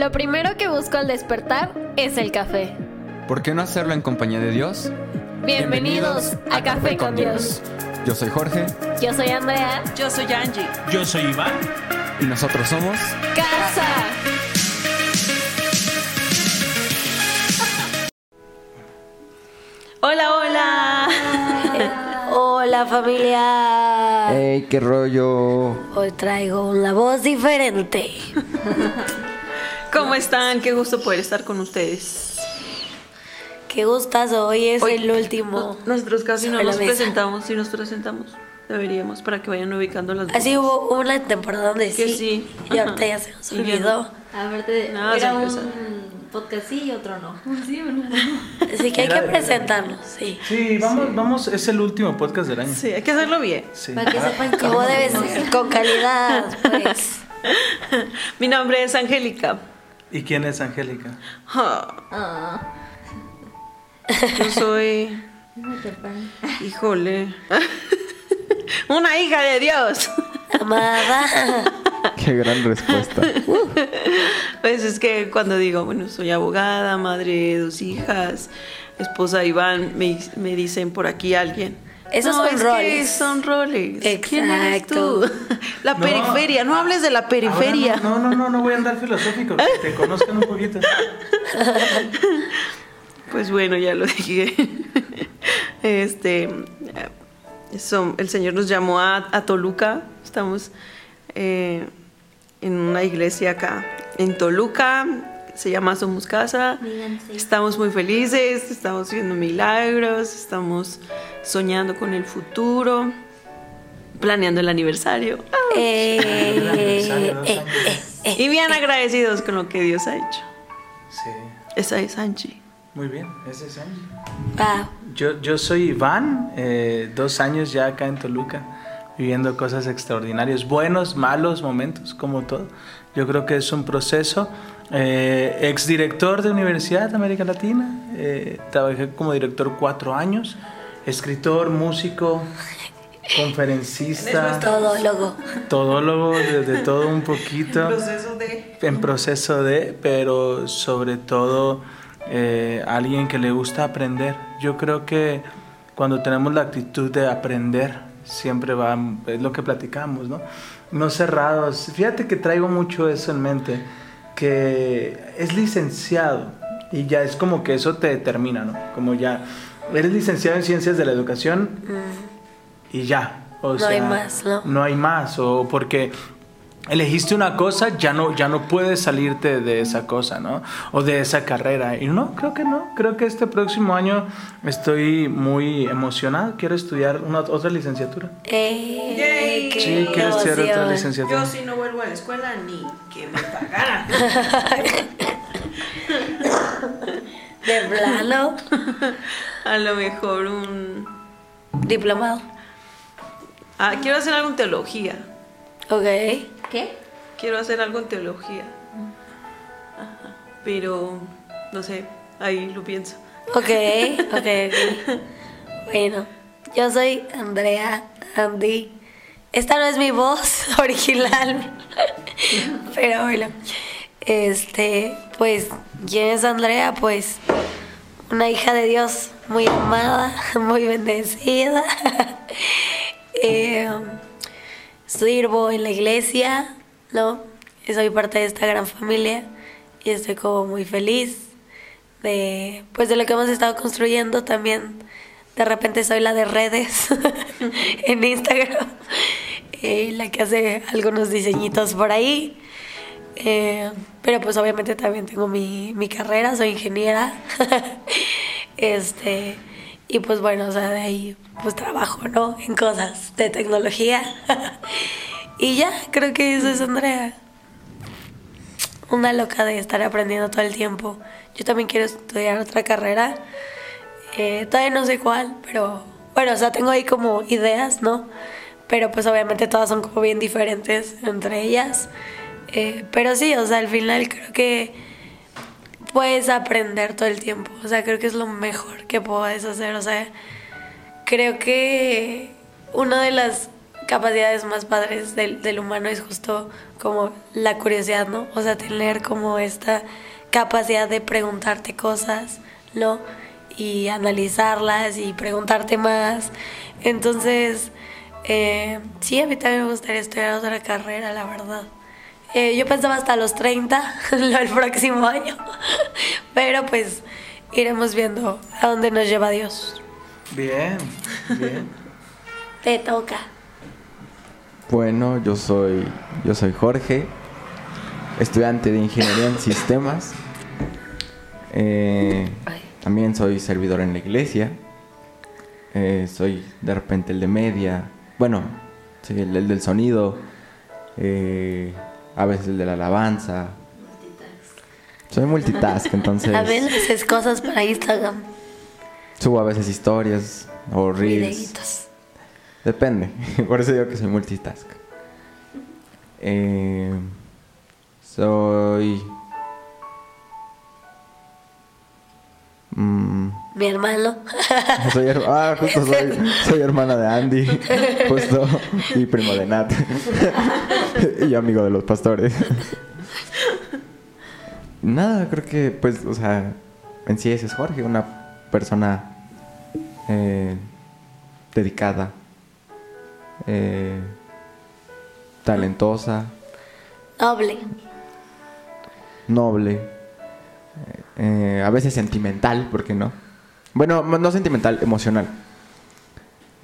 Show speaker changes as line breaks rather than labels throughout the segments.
Lo primero que busco al despertar es el café.
¿Por qué no hacerlo en compañía de Dios?
Bienvenidos, a, Café con Dios.
Yo soy Jorge
Yo soy Andrea.
Yo soy Angie.
Yo soy Iván.
y nosotros somos...
Casa.
Hola, hola.
Hola familia.
¡Ey, qué rollo!
Hoy traigo una voz diferente.
¿Cómo están? Qué gusto poder estar con ustedes.
Qué gustas hoy es
Hoy-
el último.
No- nosotros casi no nos
mesa.
presentamos, sí nos presentamos. Deberíamos para que vayan ubicando las
Así hubo una temporada donde
Que
sí.
sí.
Y ahorita ya se nos olvidó.
Aparte,
Nada,
era un podcast sí y otro no. Sí, uno no.
Así que hay que presentarnos, sí.
Sí, vamos, vamos, es el último podcast del año.
Sí, hay que hacerlo bien.
Sí.
Para que sepan que
Como
no
debe ser, con calidad, pues.
Mi nombre es Angélica.
¿Y quién es Angélica?
Ah, yo soy, híjole, una hija de Dios.
Amada.
¡Qué gran respuesta!
Pues es que cuando digo, bueno, soy abogada, madre de dos hijas, esposa de Iván, me, me dicen por aquí alguien.
Esos
no,
son
es que
roles.
son roles. ¿Quién eres tú?
Exacto.
La
No.
periferia, no hables de la periferia.
No, no, no, no, no voy a andar filosófico, que te conozcan un poquito.
Pues bueno, ya lo dije. Este, son- el Señor nos llamó a, a Toluca. Estamos eh, en una iglesia acá en Toluca. Se llama Somos Casa.
Díganse.
Estamos muy felices, estamos viendo milagros, estamos soñando con el futuro, planeando el aniversario.
Eh,
Aniversario, dos
eh, eh, eh.
Y bien agradecidos con lo que Dios ha hecho.
Sí,
Esa es Angie.
muy bien, ese es Angie.
Wow.
Yo, yo soy Iván, eh, dos años ya acá en Toluca, viviendo cosas extraordinarias, buenos, malos momentos, como todo. Yo creo que es un proceso. Eh, exdirector de Universidad de América Latina, eh, trabajé como director cuatro años, escritor, músico, conferencista,
Todólogo.
todólogo, de, de todo un poquito
Proceso de...
en proceso de, pero sobre todo eh, alguien que le gusta aprender. Yo creo que cuando tenemos la actitud de aprender, siempre va, es lo que platicamos, ¿no? No cerrados. Fíjate que traigo mucho eso en mente, que es licenciado y ya es como que eso te determina, ¿no? Como ya, eres licenciado en ciencias de la educación y ya. O
No hay más, ¿no?
No hay más, o porque elegiste una cosa, ya no, ya no puedes salirte de esa cosa, ¿no? O de esa carrera. Y no, creo que no. Creo que este próximo año estoy muy emocionado. Quiero estudiar una, otra licenciatura.
Eh,
Yay.
qué
Sí, quiero estudiar otra licenciatura.
Yo si no vuelvo a la escuela ni que me pagaran.
De plano.
A lo mejor un...
Diplomado.
Ah, quiero hacer algo en teología.
Ok.
¿Qué?
Quiero hacer algo en teología. Ajá. Pero, no sé, ahí lo pienso.
Ok, ok, ok. Bueno, yo soy Andrea Andy. Esta no es mi voz original. Pero bueno. Este, pues, ¿quién es Andrea? Pues, una hija de Dios muy amada, muy bendecida. Eh, sirvo en la iglesia, ¿no? Y soy parte de esta gran familia y estoy como muy feliz de pues de lo que hemos estado construyendo también. De repente soy la de redes en Instagram eh, la que hace algunos diseñitos por ahí. Eh, pero pues obviamente también tengo mi, mi carrera soy ingeniera. Este y pues bueno o sea de ahí pues trabajo no en cosas de tecnología y ya creo que eso es Andrea una loca de estar aprendiendo todo el tiempo. Yo también quiero estudiar otra carrera. Eh, todavía no sé cuál, pero bueno, o sea, tengo ahí como ideas, ¿no? Pero pues obviamente todas son como bien diferentes entre ellas. Eh, pero sí, o sea, al final creo que puedes aprender todo el tiempo. O sea, creo que es lo mejor que puedes hacer. O sea, creo que una de las capacidades más padres del, humano es justo como la curiosidad, ¿no? O sea, tener como esta capacidad de preguntarte cosas, ¿no? Y analizarlas y preguntarte más. Entonces, eh, sí, a mí también me gustaría estudiar otra carrera, la verdad. Eh, yo pensaba hasta los 30, lo el próximo año, pero pues iremos viendo a dónde nos lleva Dios.
Bien, bien.
Te toca.
Bueno, yo soy, yo soy Jorge, estudiante de Ingeniería en Sistemas. Eh, también soy servidor en la iglesia. Eh, soy de repente el de media. Bueno, soy el, el del sonido. eh, a veces el de la alabanza. Soy multitask, entonces
A ver, haces cosas para Instagram,
subo a veces historias o reels.
videitos.
Depende. Por eso digo que soy multitask. Eh, soy. Mm,
Mi hermano.
soy ah, justo soy, soy hermana de Andy. Justo. Y primo de Nat. y amigo de los pastores. Nada, creo que, pues, o sea, en sí ese es Jorge, una persona eh, dedicada, eh, talentosa,
Noble.
noble, eh, a veces sentimental, ¿por qué no? Bueno, no sentimental, emocional.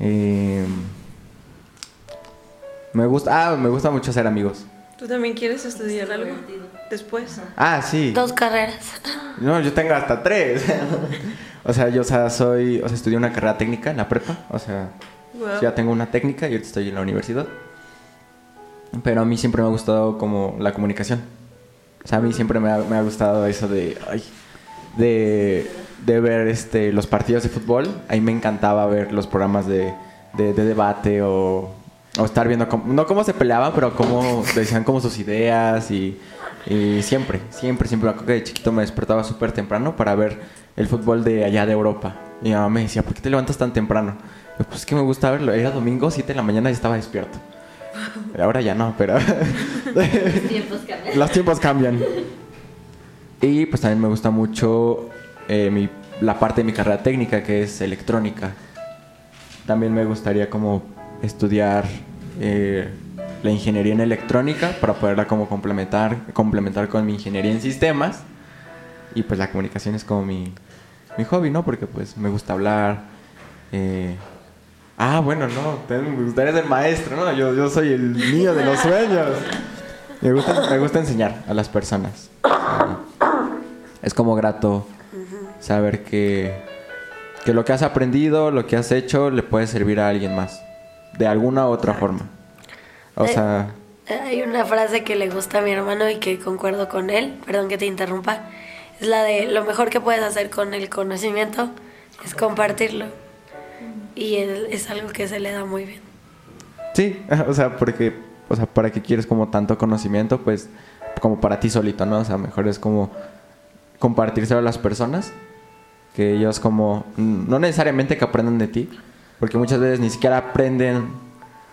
Eh, me gusta, ah, me gusta mucho hacer amigos.
¿Tú también quieres estudiar algo después?
Ah, sí.
Dos carreras.
No, yo tengo hasta tres. o sea, yo o sea, soy, o sea, estudié una carrera técnica en la prepa, o sea,
Wow.
ya tengo una técnica y ahorita estoy en la universidad. Pero a mí siempre me ha gustado como la comunicación. O sea, a mí siempre me ha, me ha gustado eso de, ay, de, de ver este, los partidos de fútbol. A mí me encantaba ver los programas de, de- de debate o, o estar viendo, cómo- no cómo se peleaban, pero cómo decían como sus ideas y, y siempre, siempre, siempre. Me de chiquito me despertaba súper temprano para ver el fútbol de allá de Europa. Y mi mamá me decía, ¿por qué te levantas tan temprano? Yo, Pues es que me gusta verlo. Era domingo, 7 de la mañana y estaba despierto. Ahora ya no, pero...
Tiempos cambian.
Los tiempos cambian. Y pues también me gusta mucho eh, la parte de mi carrera técnica que es electrónica. También me gustaría como estudiar eh, la ingeniería en electrónica para poderla como complementar, complementar con mi ingeniería en sistemas. Y pues la comunicación es como mi, mi hobby, ¿no? Porque pues me gusta hablar. eh, Ah, bueno, no, me gustaría ser maestro, ¿no? Yo, yo soy el niño de los sueños. Me gusta, me gusta enseñar a las personas. Es como grato saber que, que lo que has aprendido, lo que has hecho, le puede servir a alguien más. De alguna u otra forma. O
Eh,
sea,
Hay una frase que le gusta a mi hermano y que concuerdo con él, perdón que te interrumpa, es la de lo mejor que puedes hacer con el conocimiento es compartirlo. Y él- es algo que se le da muy bien.
sí, o sea, porque, o sea, para qué quieres como tanto conocimiento, pues, como para ti solito, ¿no? O sea, mejor es como compartírselo a las personas, que ellos como, no necesariamente que aprendan de ti, porque muchas veces ni siquiera aprenden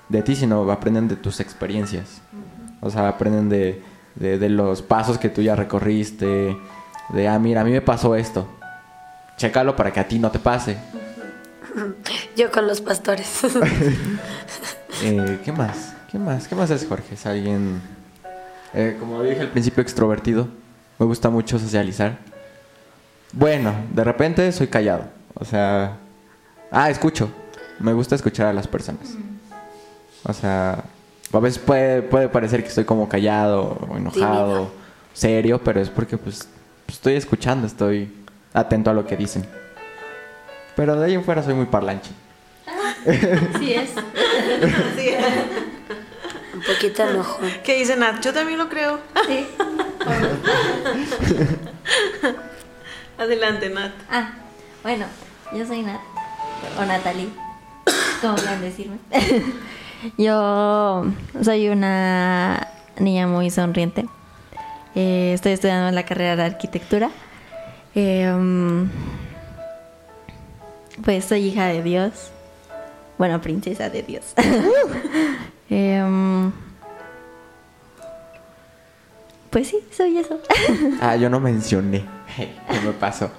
de ti, sino aprenden de tus experiencias. O sea, aprenden de, de, de los pasos que tú ya recorriste, de, ah, mira, a mí me pasó esto. Chécalo para que a ti no te pase.
Yo con los pastores.
Eh, ¿Qué más? ¿Qué más? ¿Qué más es Jorge? Es alguien, eh, como dije al principio, extrovertido. Me gusta mucho socializar. Bueno, de repente soy callado. O sea, ah, escucho. Me gusta escuchar a las personas. O sea, a veces puede, puede parecer que estoy como callado o enojado,
Tímido.
serio, pero es porque pues estoy escuchando, estoy atento a lo que dicen. Pero de ahí en fuera soy muy parlanche.
Sí es.
Un poquito enojo.
¿Qué dice Nat? Yo también lo creo.
Sí.
Adelante, Nat.
Ah, bueno, yo soy Nat. O Natalie. Como quieran decirme. yo soy una niña muy sonriente. Eh, estoy estudiando la carrera de arquitectura. Eh, mm, pues soy hija de Dios. Bueno, princesa de Dios. Em, pues sí, soy eso.
Ah, yo no mencioné. ¿Qué me pasó?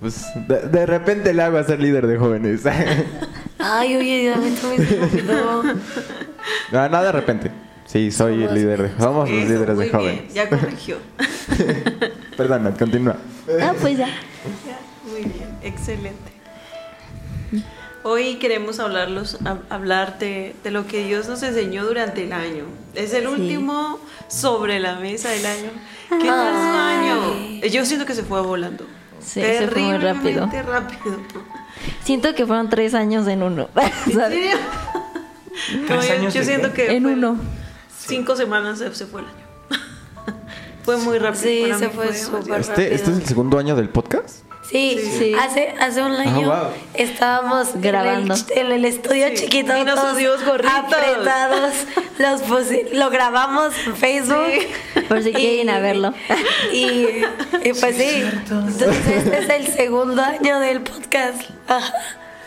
Pues de, de repente le hago a ser líder de jóvenes.
Ay, oye, a mí también se me
no, no de repente. Sí, soy el líder de Somos los líderes
muy
de
bien,
jóvenes.
Ya corrigió.
Perdona, continúa.
ah, pues ya.
Muy bien, excelente. Hoy queremos hablarlos, hab- hablar de, de lo que Dios nos enseñó durante el año. Es el último sobre la mesa del año. ¿Qué tal su año? Yo siento que se fue volando.
Sí, se fue muy rápido.
Terriblemente rápido.
Siento que fueron tres años en uno.
¿En
¿sabes?
serio?
¿Tres
No, yo-
años
yo
de
siento
qué?
que
En
fue
uno.
cinco semanas se, se fue el año. fue muy rápido.
Sí,
para
se fue súper
Este, ¿Este es el segundo año del podcast?
Sí,
Sí.
Hace, hace un año
wow.
estábamos
Grabando.
en el, en el estudio
Sí,
chiquito,
y nos
apretados, los pusi- lo grabamos en Facebook.
Por si quieren a verlo.
Y, y pues sí, entonces este es el segundo año del podcast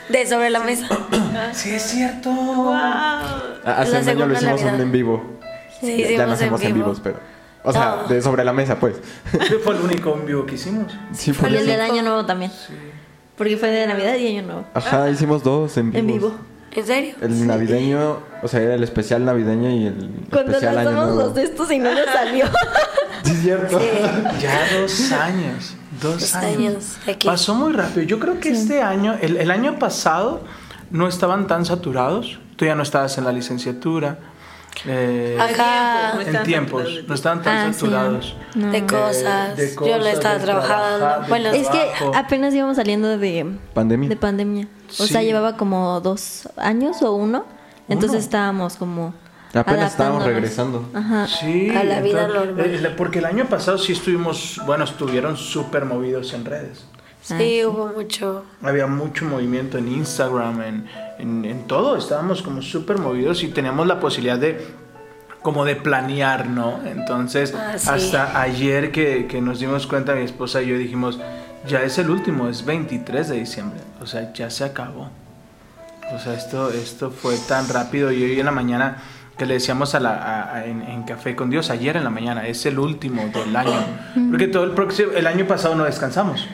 de Sobre la Mesa.
Sí, es cierto.
Wow.
Ah, Hace
La
un año lo hicimos en vivo.
Sí,
ya no hacemos en,
vivo.
vivos, pero. O sea,
No.
de sobre la mesa, pues.
Ese fue el único en vivo que hicimos.
Sí, por
el del año nuevo también. Porque fue de Navidad y año nuevo.
Ajá, hicimos dos en vivo.
En vivo.
¿En serio?
El navideño, o sea, era el especial navideño y el
Cuando
especial año
lanzamos
nuevo.
los de estos y no nos salió.
Sí, es cierto.
Ya dos años. Dos
Dos
años. Pasó muy rápido. Yo creo que este año, el, el año pasado, no estaban tan saturados. Tú ya no estabas en la licenciatura. Eh.
No
en tiempos,
saturados.
no estaban tan
Ah, sí.
saturados.
No.
De cosas.
de
Yo no
cosas,
estaba trabajando.
trabajar,
bueno,
Es que apenas íbamos saliendo de
Pandemia.
de pandemia. O
Sí.
sea, llevaba como dos años o uno. Entonces
Uno.
estábamos como.
Apenas estábamos regresando.
Ajá.
Sí,
A la vida normal.
eh, porque el año pasado sí estuvimos, bueno, estuvieron súper movidos en redes.
Sí, hubo mucho.
Había mucho movimiento en Instagram, en, en, en todo. Estábamos como súper movidos y teníamos la posibilidad de como de planear, ¿no? Entonces,
Ah, sí.
hasta ayer que, que nos dimos cuenta, mi esposa y yo dijimos, ya es el último, es 23 de diciembre. O sea, ya se acabó. O sea, esto, esto fue tan rápido. Y hoy en la mañana que le decíamos a la, a- a- en, en Café con Dios, ayer en la mañana, es el último del año. Porque todo el próximo, el año pasado no descansamos.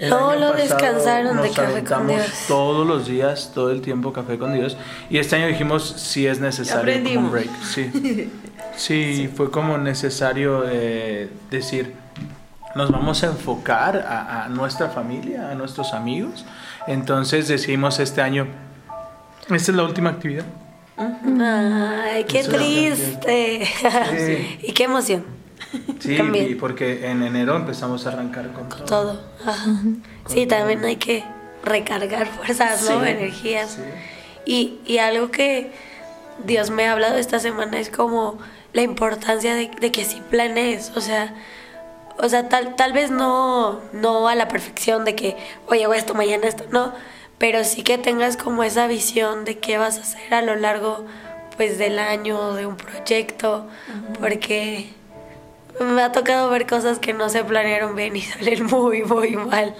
El
No,
año
lo
pasado
descansaron de Café con Dios.
Todos los días, todo el tiempo Café con Dios. Y este año dijimos, sí es necesario como un break. Sí, sí, fue como necesario eh, decir, nos vamos a enfocar a, a nuestra familia, a nuestros amigos. Entonces decidimos este año, esta es la última actividad.
Ay, qué triste.
Sí.
y qué emoción.
Sí,
También.
y porque en enero empezamos a arrancar con todo.
Todo. Ajá. Sí, también hay que recargar fuerzas, ¿no?
Sí,
Energías.
sí.
Y, y algo que Dios me ha hablado esta semana es como la importancia de, de que sí planees. O sea, o sea tal, tal vez no, no a la perfección de que, oye, hago esto, mañana esto, no. Pero sí que tengas como esa visión de qué vas a hacer a lo largo pues del año, de un proyecto. Porque me ha tocado ver cosas que no se planearon bien y salen muy, muy mal.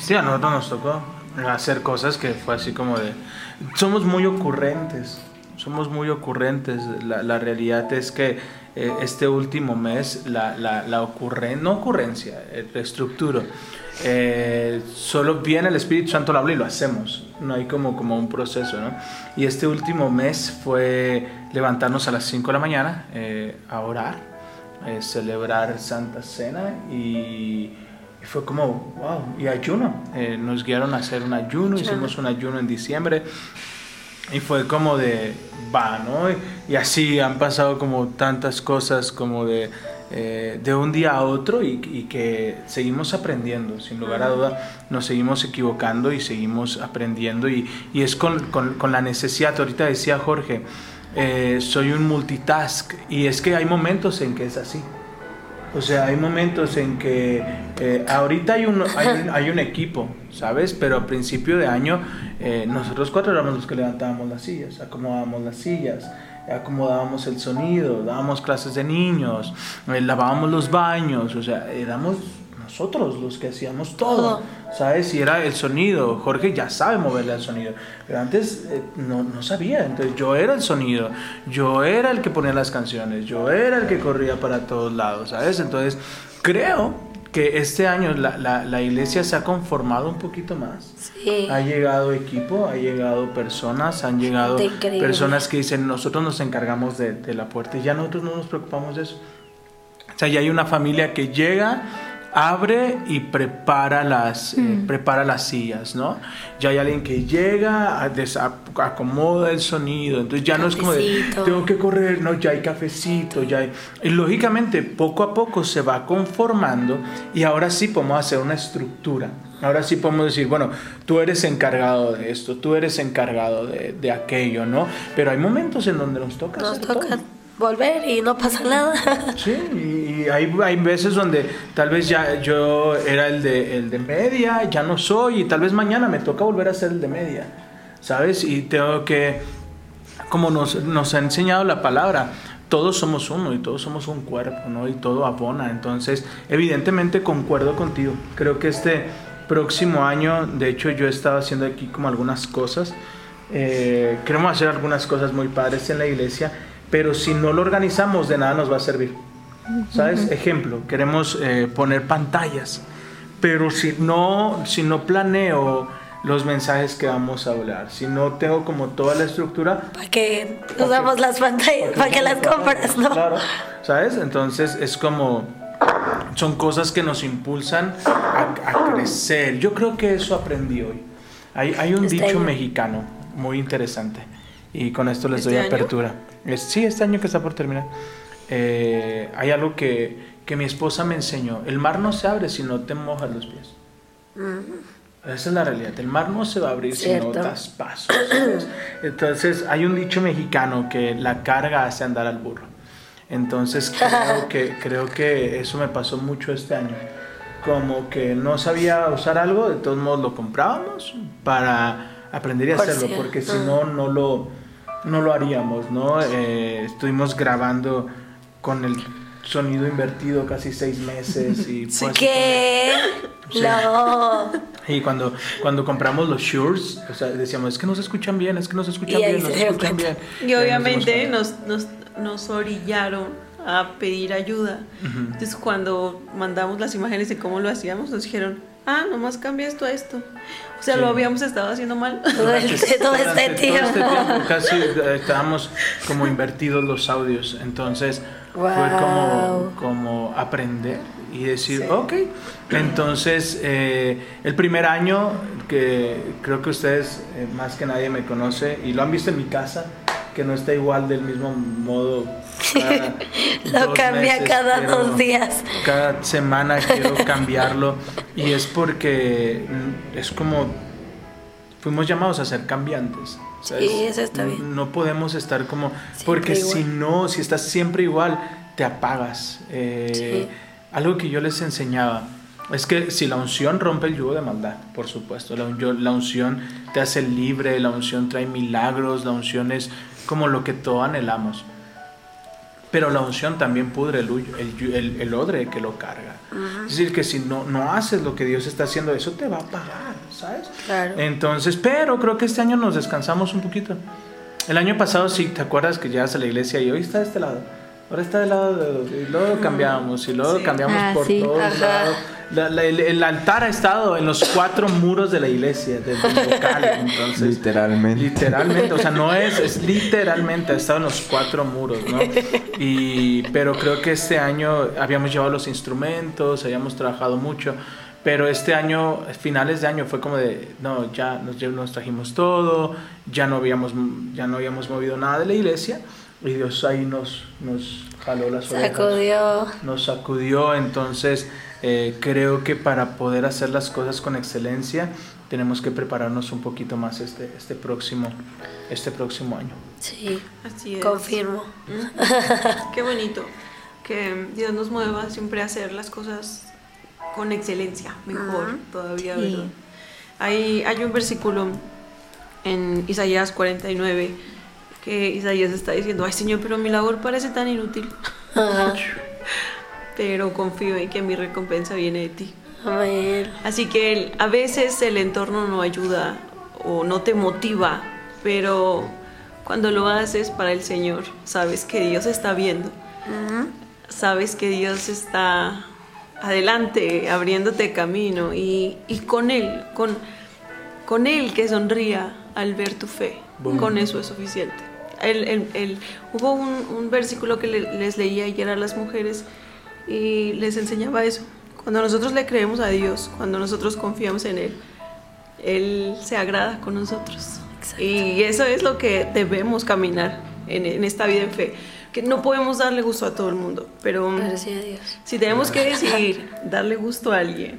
Sí, a nosotros nos tocó hacer cosas que fue así como de... Somos muy ocurrentes, somos muy ocurrentes. La, la realidad es que eh, este último mes la, la, la ocurren, no ocurrencia, eh, reestructuro. Eh, solo viene el Espíritu Santo lo habla y lo hacemos. No hay como, como un proceso, ¿no? Y este último mes fue levantarnos a las 5 de la mañana eh, a orar, eh, celebrar Santa Cena y, fue como, wow, y ayuno. Eh, nos guiaron a hacer un ayuno, hicimos un ayuno en diciembre y fue como de, va, ¿no? Y, y así han pasado como tantas cosas como de, eh, de un día a otro y, y que seguimos aprendiendo, sin lugar a duda, nos seguimos equivocando y seguimos aprendiendo y, y es con, con, con la necesidad, ahorita decía Jorge, eh, soy un multitask y es que hay momentos en que es así. O sea, hay momentos en que eh, ahorita hay un, hay, un, equipo, ¿sabes? Pero a principio de año eh, nosotros cuatro éramos los que levantábamos las sillas, acomodábamos las sillas, acomodábamos el sonido, dábamos clases de niños, eh, lavábamos los baños, o sea, éramos nosotros los que hacíamos todo. ¿sabes? Y era el sonido. Jorge ya sabe moverle al sonido, pero antes eh, no, no sabía. Entonces yo era el sonido, yo era el que ponía las canciones, yo era el que corría para todos lados, ¿sabes? Entonces creo que este año la, la, la iglesia se ha conformado un poquito más.
Sí.
Ha llegado equipo, ha llegado personas, han llegado personas que dicen, nosotros nos encargamos de, de la puerta y ya nosotros no nos preocupamos de eso. O sea, ya hay una familia que llega, abre y prepara las, eh, prepara las sillas, ¿no? Ya hay alguien que llega, a acomoda el sonido, entonces ya no es como de,
Cafecito.
tengo que correr, no, ya hay cafecito, ya hay... Y lógicamente, poco a poco se va conformando y ahora sí podemos hacer una estructura. Ahora sí podemos decir, bueno, tú eres encargado de esto, tú eres encargado de, de aquello, ¿no? Pero hay momentos en donde nos toca
Nos toca
todo.
Volver y no pasa nada.
Sí, y y hay, hay veces donde tal vez ya yo era el de, el de media, ya no soy, y tal vez mañana me toca volver a ser el de media, ¿sabes? Y tengo que, como nos, nos ha enseñado la palabra, todos somos uno y todos somos un cuerpo, ¿no? Y todo abona. Entonces, evidentemente concuerdo contigo. Creo que este próximo año, de hecho, yo he estado haciendo aquí como algunas cosas. Eh, queremos hacer algunas cosas muy padres en la iglesia, pero si no lo organizamos, de nada nos va a servir. ¿Sabes? Ejemplo, queremos eh, poner pantallas, pero si no, si no planeo los mensajes que vamos a hablar, si no tengo como toda la estructura,
para que usamos las pantallas, para que las compras, ¿no?
Claro, ¿sabes? Entonces es como, son cosas que nos impulsan a, a crecer. Yo creo que eso aprendí hoy. Hay, hay un
Este
dicho
año.
mexicano muy interesante y con esto les
¿Este
doy
año?
apertura. Es, sí, este año que está por terminar. Eh, hay algo que, que mi esposa me enseñó. El mar no se abre si no te mojas los pies. Esa es la realidad. El mar no se va a abrir si no
Cierto.
das pasos. ¿sabes? Entonces, hay un dicho mexicano que la carga hace andar al burro. Entonces, creo que, creo que eso me pasó mucho este año. Como que no sabía usar algo, de todos modos lo comprábamos para aprender a
Por
hacerlo,
si-
porque si
ah.
no, no lo, no lo haríamos, ¿no? Eh, estuvimos grabando con el sonido invertido casi seis meses y fue así
¿Qué?
Sí.
No.
y cuando, cuando compramos los Shure, o sea, decíamos, es que no se escuchan bien, es que no se escuchan bien, no
se
escuchan bien.
Y obviamente nos, nos, nos orillaron a pedir ayuda. Entonces cuando mandamos las imágenes de cómo lo hacíamos, nos dijeron, ah, nomás cambia esto a esto. O sea,
Sí.
lo habíamos estado haciendo mal.
Todo este, todo este tiempo.
todo este tiempo casi eh, estábamos como invertidos los audios. Entonces fue como,
Wow.
como aprender y decir,
Sí.
ok. Entonces, eh, el primer año que creo que ustedes eh, más que nadie me conoce y lo han visto en mi casa, que no está igual del mismo modo. cada
Lo cambia
meses,
cada dos días.
cada semana quiero cambiarlo y es porque es como fuimos llamados a ser cambiantes. ¿sabes?
Sí, eso está bien.
No podemos estar como
Siempre
porque si no, si estás siempre igual, te apagas. Eh,
Sí.
Algo que yo les enseñaba es que si la unción rompe el yugo de maldad, por supuesto, la, la unción te hace libre, la unción trae milagros, la unción es como lo que todos anhelamos. Pero la unción también pudre el, el, el- el odre que lo carga. Es decir, que si no, no haces lo que Dios está haciendo, eso te va a pagar, ¿sabes?
Claro.
Entonces, pero creo que este año nos descansamos un poquito. El año pasado, sí, ¿te acuerdas que llegas a la iglesia y hoy está de este lado? Ahora está del lado de los- y luego cambiamos y luego
Sí.
cambiamos
Ah,
por
sí.
todos
Ajá.
lados. La- la- el, el altar ha estado en los cuatro muros de la iglesia, del del local, entonces.
Literalmente.
Literalmente, o sea, no es, es literalmente, ha estado en los cuatro muros, ¿no? Y, pero creo que este año habíamos llevado los instrumentos, habíamos trabajado mucho, pero este año, finales de año, fue como de, no, ya nos, nos trajimos todo, ya no, habíamos, ya no habíamos movido nada de la iglesia, y Dios ahí nos, nos jaló las orejas
Sacudió.
nos sacudió, entonces eh, creo que para poder hacer las cosas con excelencia tenemos que prepararnos un poquito más este, este, próximo, este próximo año.
Sí,
Así es.
confirmo.
Qué bonito que Dios nos mueva siempre a hacer las cosas con excelencia, mejor todavía.
Sí.
¿verdad? Hay, hay un versículo en Isaías 49 que Isaías está diciendo, ay Señor, pero mi labor parece tan inútil.
Ajá.
pero confío en que mi recompensa viene de ti.
Amén.
Así que a veces el entorno no ayuda o no te motiva, pero cuando lo haces para el Señor, sabes que Dios está viendo, sabes que Dios está adelante, abriéndote camino y, y con Él, con, con Él que sonría al ver tu fe, con eso es suficiente. El- el- el- hubo un, un versículo que le- les leía ayer a las mujeres y les enseñaba eso. Cuando nosotros le creemos a Dios, cuando nosotros confiamos en Él, Él se agrada con nosotros. Y eso es lo que debemos caminar en, en esta vida en fe. Que no podemos darle gusto a todo el mundo, pero
sí a Dios.
si tenemos que decidir darle gusto a alguien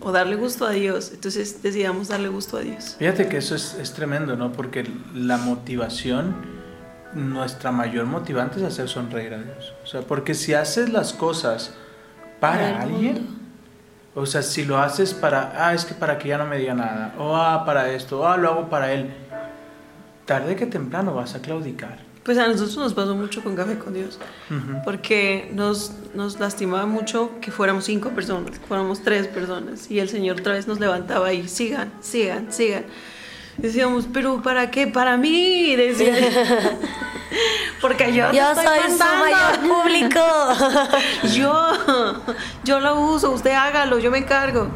o darle gusto a Dios, entonces decidamos darle gusto a Dios.
Fíjate que eso es, es tremendo, ¿no? Porque la motivación, nuestra mayor motivante es hacer sonreír a Dios. O sea, porque si haces las cosas para alguien,
mundo.
o sea, si lo haces para, ah, es que para que ya no me diga nada, o ah, para esto, o ah, lo hago para él, tarde que temprano vas a claudicar.
Pues a nosotros nos pasó mucho con Café con Dios, porque nos, nos lastimaba mucho que fuéramos cinco personas, que fuéramos tres personas, y el Señor otra vez nos levantaba y sigan, sigan, sigan. Decíamos, pero ¿para qué? Para mí, decía. Porque yo, te
Yo
estoy
soy su mayor público.
Yo, yo lo uso, usted hágalo, yo me encargo.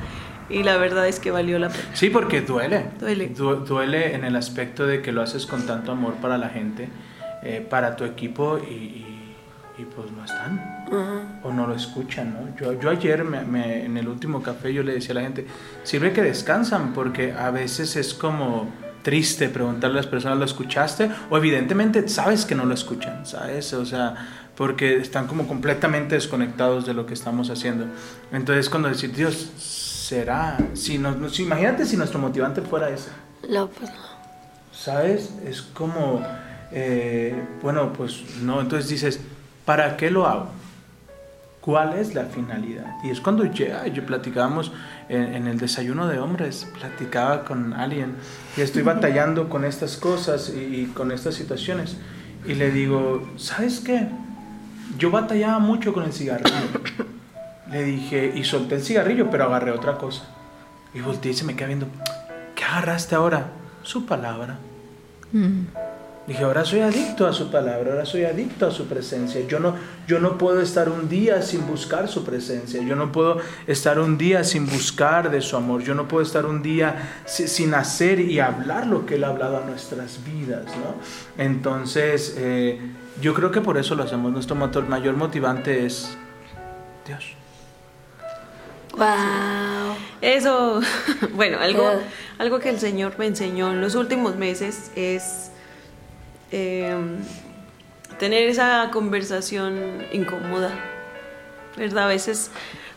Y la verdad es que valió la pena.
Sí, porque duele.
Duele.
Du- duele en el aspecto de que lo haces con tanto amor para la gente, eh, para tu equipo y, y- y pues no están. O no lo escuchan, ¿no? Yo, yo ayer me- me- en el último café yo le decía a la gente, sirve que descansan porque a veces es como triste preguntarle a las personas, ¿lo escuchaste? O evidentemente sabes que no lo escuchan, ¿sabes? O sea, porque están como completamente desconectados de lo que estamos haciendo. Entonces cuando decir, Dios, será, si nos, nos- imagínate si nuestro motivante fuera ese.
No, pues no.
¿Sabes? Es como, eh, bueno, pues no, entonces dices, ¿para qué lo hago? ¿Cuál es la finalidad? Y es cuando llega, yo platicábamos en, en el desayuno de hombres, platicaba con alguien y estoy batallando con estas cosas y, y con estas situaciones. Y le digo, ¿sabes qué? Yo batallaba mucho con el cigarrillo. Le dije, y solté el cigarrillo, pero agarré otra cosa. Y volteé y se me queda viendo, ¿qué agarraste ahora? Su palabra.
Mm.
Dije, ahora soy adicto a su palabra, ahora soy adicto a su presencia. Yo no, yo no puedo estar un día sin buscar su presencia. Yo no puedo estar un día sin buscar de su amor. Yo no puedo estar un día si- sin hacer y hablar lo que Él ha hablado a nuestras vidas. ¿no? Entonces, eh, yo creo que por eso lo hacemos. Nuestro motor, mayor motivante es Dios.
Wow.
Eso, bueno, algo, algo que el Señor me enseñó en los últimos meses es eh, tener esa conversación incómoda, ¿verdad? A veces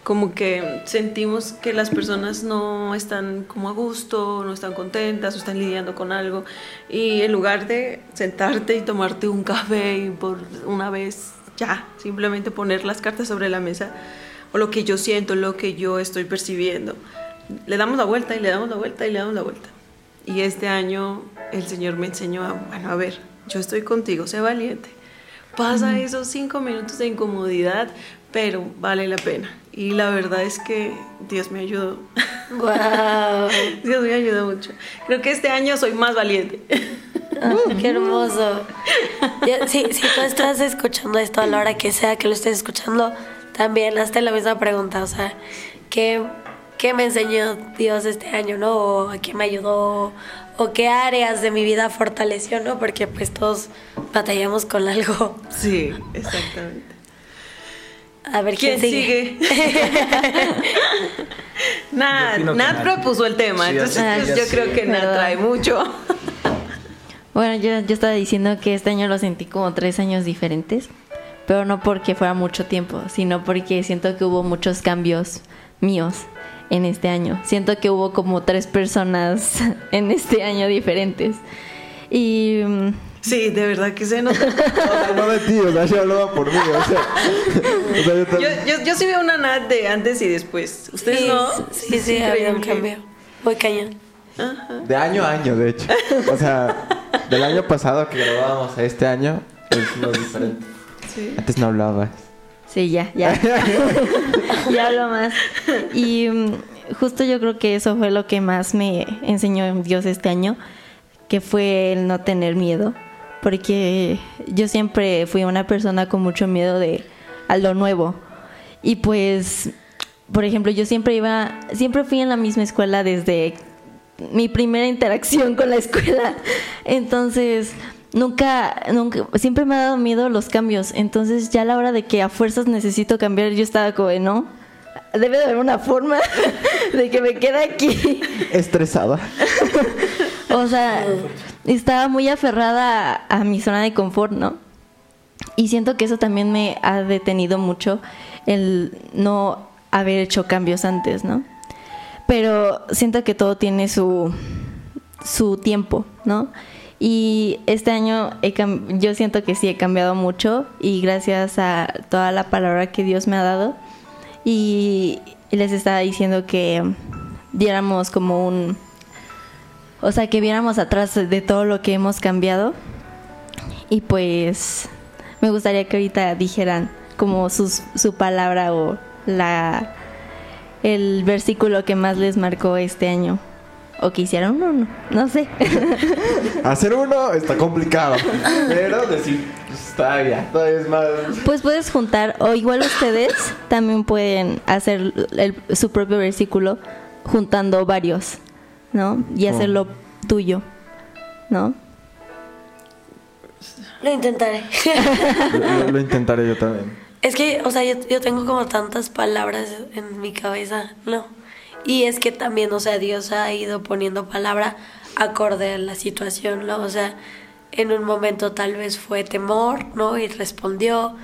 como que sentimos que las personas no están como a gusto, no están contentas o están lidiando con algo y en lugar de sentarte y tomarte un café y por una vez ya, simplemente poner las cartas sobre la mesa o lo que yo siento, lo que yo estoy percibiendo, le damos la vuelta y le damos la vuelta y le damos la vuelta. Y este año el Señor me enseñó a, bueno, a ver, yo estoy contigo, sé valiente. Pasa esos cinco minutos de incomodidad, pero vale la pena. Y la verdad es que Dios me ayudó.
Wow.
Dios me ayudó mucho. Creo que este año soy más valiente.
Qué hermoso. Si, si tú estás escuchando esto a la hora que sea que lo estés escuchando, también hazte la misma pregunta. O sea, ¿qué, qué me enseñó Dios este año, no? O a qué me ayudó, o qué áreas de mi vida fortaleció, ¿no? Porque pues todos batallamos con algo.
Sí, exactamente.
A ver quién,
¿Quién
sigue.
sigue? Nat, propuso el tema,
Sí,
entonces pues, yo creo que Nat
Perdón.
trae mucho.
Bueno, yo, yo estaba diciendo que este año lo sentí como tres años diferentes, pero no porque fuera mucho tiempo, sino porque siento que hubo muchos cambios míos en este año. Siento que hubo como tres personas en este año diferentes. Y mm,
Sí, de verdad que se nota.
No de ti, o sea, yo hablaba por mí, o sea. o sea, yo
Yo,
también-
yo, yo sí veo una Nat de antes y después. ¿Ustedes
Sí,
no?
sí, sí, ha habido un cambio. Muy cañón.
De año a año, de hecho. O sea, del año pasado que grabábamos a este año, es lo diferente.
Sí.
Antes no hablabas.
Sí, ya, ya. ya hablo más. Y mm, justo yo creo que eso fue lo que más me enseñó Dios este año, que fue el no tener miedo. Porque yo siempre fui una persona con mucho miedo de a lo nuevo. Y pues, por ejemplo, yo siempre iba, siempre fui en la misma escuela desde mi primera interacción con la escuela. Entonces, nunca, nunca, siempre me ha dado miedo los cambios. Entonces, ya a la hora de que a fuerzas necesito cambiar, yo estaba como, no, debe de haber una forma de que me quede aquí.
Estresada.
O sea, estaba muy aferrada a, a mi zona de confort, ¿no? Y siento que eso también me ha detenido mucho el no haber hecho cambios antes, ¿no? Pero siento que todo tiene su, su tiempo, ¿no? Y este año he yo siento que sí he cambiado mucho y gracias a toda la palabra que Dios me ha dado. Y les estaba diciendo que diéramos como un... O sea, que viéramos atrás de todo lo que hemos cambiado. Y pues me gustaría que ahorita dijeran como sus, su palabra o la el versículo que más les marcó este año. O que hicieron uno, no sé.
Hacer uno está complicado. Pero decir, pues, está bien. Todavía es más.
Pues puedes juntar, o igual ustedes también pueden hacer el- su propio versículo juntando varios, ¿no? Y hacerlo tuyo, ¿no?
Lo intentaré.
Lo, lo intentaré yo también.
Es que, o sea, yo, yo tengo como tantas palabras en mi cabeza, ¿no? Y es que también, o sea, Dios ha ido poniendo palabra acorde a la situación, ¿no? O sea, en un momento tal vez fue temor, ¿no? Y respondió.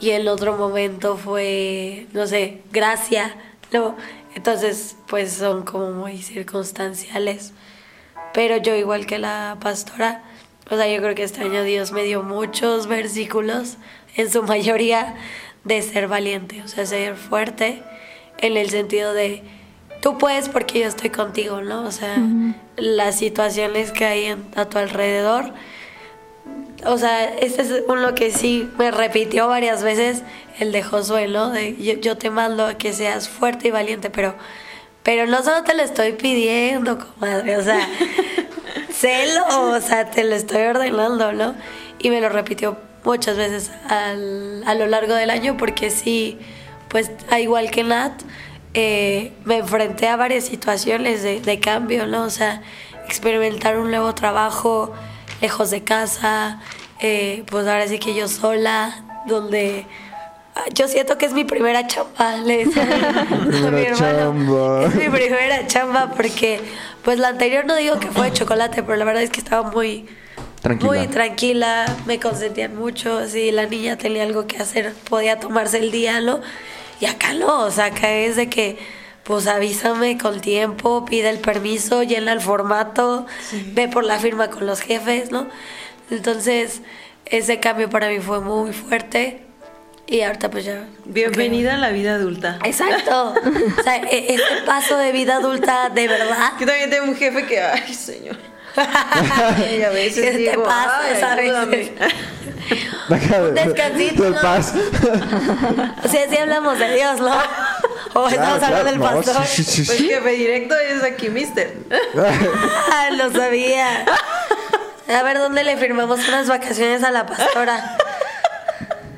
Y en otro momento fue, no sé, gracia, ¿no? Entonces, pues son como muy circunstanciales. Pero yo, igual que la pastora, o sea, yo creo que este año Dios me dio muchos versículos, en su mayoría, de ser valiente, o sea, ser fuerte, en el sentido de, tú puedes porque yo estoy contigo, ¿no? O sea, las situaciones que hay en- a tu alrededor. O sea, este es uno que sí me repitió varias veces, el de Josué, ¿no? De, yo, yo te mando a que seas fuerte y valiente, pero, pero no solo te lo estoy pidiendo, comadre, o sea, celo, o sea, te lo estoy ordenando, ¿no? Y me lo repitió muchas veces al- a lo largo del año porque sí, pues a igual que Nat, eh, me enfrenté a varias situaciones de, de cambio, ¿no? O sea, experimentar un nuevo trabajo lejos de casa, eh, pues ahora sí que yo sola, donde ah, yo siento que es mi primera chamba, le decía a mi hermano. Es mi primera chamba porque, pues la anterior no digo que fue de chocolate, pero la verdad es que estaba muy,
Tranquila.
muy tranquila, me consentían mucho, si la niña tenía algo que hacer, podía tomarse el día, ¿no? Y acá no, o sea, acá es de que, pues avísame con tiempo, pide el permiso, llena el formato, ve por la firma con los jefes, ¿no? Entonces, ese cambio para mí fue muy fuerte y ahorita pues ya...
Bienvenida a la vida adulta.
Exacto. O sea, e- este paso de vida adulta de verdad.
Yo también tengo un jefe que, ay, señor. Y a veces
¿Qué te
digo,
pasa,
ay,
sabes?
Un
descansito,
paz.
O sea, sí hablamos de Dios, ¿no? O estamos
Claro,
hablando del
claro, no,
pastor.
sí, sí, sí,
Pues jefe directo es aquí, mister.
Ah, lo sabía. A ver, ¿dónde le firmamos unas vacaciones a la pastora?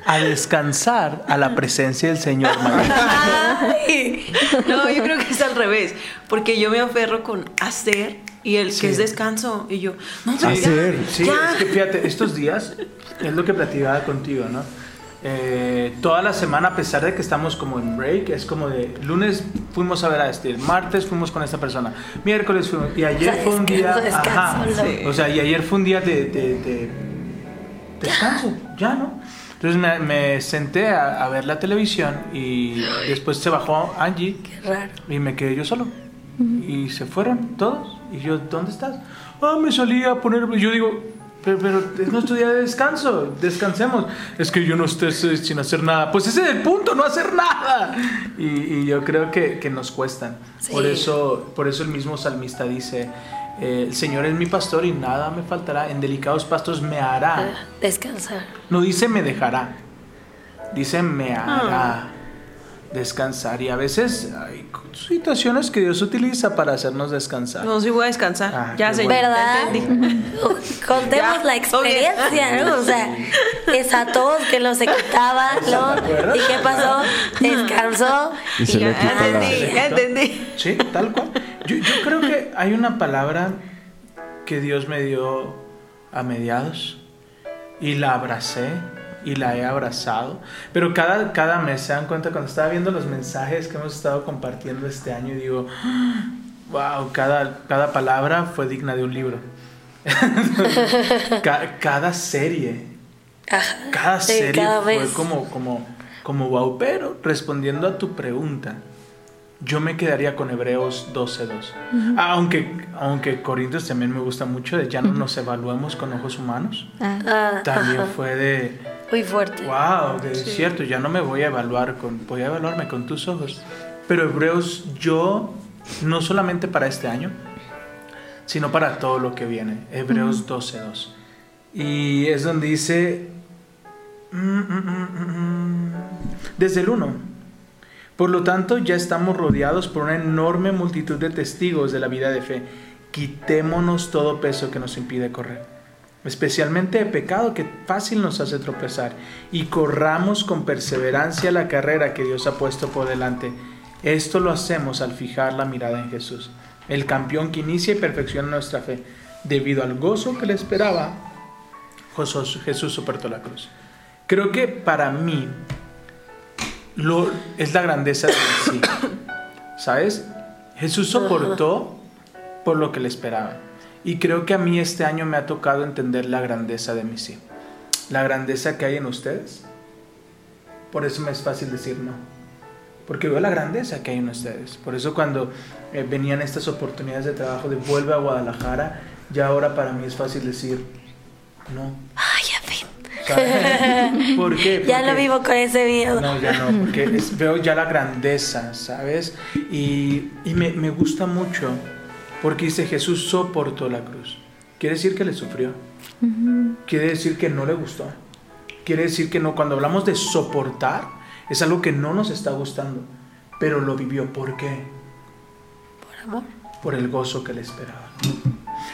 A descansar a la presencia del Señor.
Ay.
No, yo creo que es al revés. Porque yo me aferro con hacer y el
Sí.
que es descanso. Y yo, no, ya,
Hacer.
Sí,
ya.
es que fíjate, estos días es lo que platicaba contigo, ¿no? Eh, toda la semana, a pesar de que estamos como en break, es como de lunes fuimos a ver a este, martes fuimos con esta persona, miércoles fuimos, y ayer
O sea,
fue un día,
descanso,
ajá.
Sí.
o sea, y ayer fue un día de, de- de descanso, ya, ¿no? Entonces me, me senté a, a ver la televisión y después se bajó Angie
Qué raro.
y me quedé yo solo. Y se fueron todos. Y yo, ¿dónde estás? Ah, me salí a poner. Yo digo, pero, pero es nuestro día de descanso, descansemos. Es que yo no esté eh, sin hacer nada. Pues ese es el punto, no hacer nada. Y, y yo creo que, que nos cuestan.
Sí.
Por, eso, por eso el mismo salmista dice. eh, el Señor es mi pastor y nada me faltará. En delicados pastos me hará.
Descansar.
No dice me dejará. Dice me hará descansar. Y a veces hay situaciones que Dios utiliza para hacernos descansar.
No, sí voy a descansar.
Ah,
ya,
bueno.
ya
¿Verdad?
entendí.
Contemos
Ya,
la experiencia, ¿no? O sea, desató que lo se quitaba, ¿no? ¿Y qué pasó? Descansó.
Y se
ya
le quita la...
entendí, ya entendí.
Sí, tal cual. Yo, yo creo que hay una palabra que Dios me dio a mediados y la abracé y la he abrazado. Pero cada, cada mes se dan cuenta cuando estaba viendo los mensajes que hemos estado compartiendo este año digo, wow, cada, cada palabra fue digna de un libro. Ca- cada serie
Ajá.
cada
Sí,
serie
cada
fue
vez.
como, como, como wow. Pero respondiendo a tu pregunta, yo me quedaría con Hebreos 12.2. Aunque, aunque Corintios también me gusta mucho, de ya no nos evaluemos con ojos humanos.
Ah,
Ah,
También
ajá.
fue de,
Muy fuerte.
wow, de cierto, ya no me voy a evaluar con, voy a evaluarme con tus ojos. Pero Hebreos, yo, no solamente para este año, sino para todo lo que viene. Hebreos 12.2. Y es donde dice, mm, mm, mm, mm, desde el 1. Por lo tanto, ya estamos rodeados por una enorme multitud de testigos de la vida de fe. Quitémonos todo peso que nos impide correr, especialmente de pecado que fácil nos hace tropezar, y corramos con perseverancia la carrera que Dios ha puesto por delante. Esto lo hacemos al fijar la mirada en Jesús, el campeón que inicia y perfecciona nuestra fe. Debido al gozo que le esperaba, Jesús, soportó la cruz. Creo que para mí lo, es la grandeza de sí. ¿Sabes? Jesús soportó por lo que le esperaba. Y creo que a mí este año me ha tocado entender la grandeza de mi sí. La grandeza que hay en ustedes. Por eso me es fácil decir no. Porque veo la grandeza que hay en ustedes. Por eso cuando eh, venían estas oportunidades de trabajo de vuelve a Guadalajara, ya ahora para mí es fácil decir no.
Ay, ya fin.
¿Sabes? ¿Por qué?
Ya
Porque-
vivo con ese miedo.
no, ya no, porque es- veo ya la grandeza, ¿sabes? Y, y me, me gusta mucho porque dice Jesús soportó la cruz. Quiere decir que le sufrió. Quiere decir que no le gustó. Quiere decir que no, cuando hablamos de soportar, es algo que no nos está gustando, pero lo vivió. ¿Por qué?
Por amor.
por el gozo que le esperaba.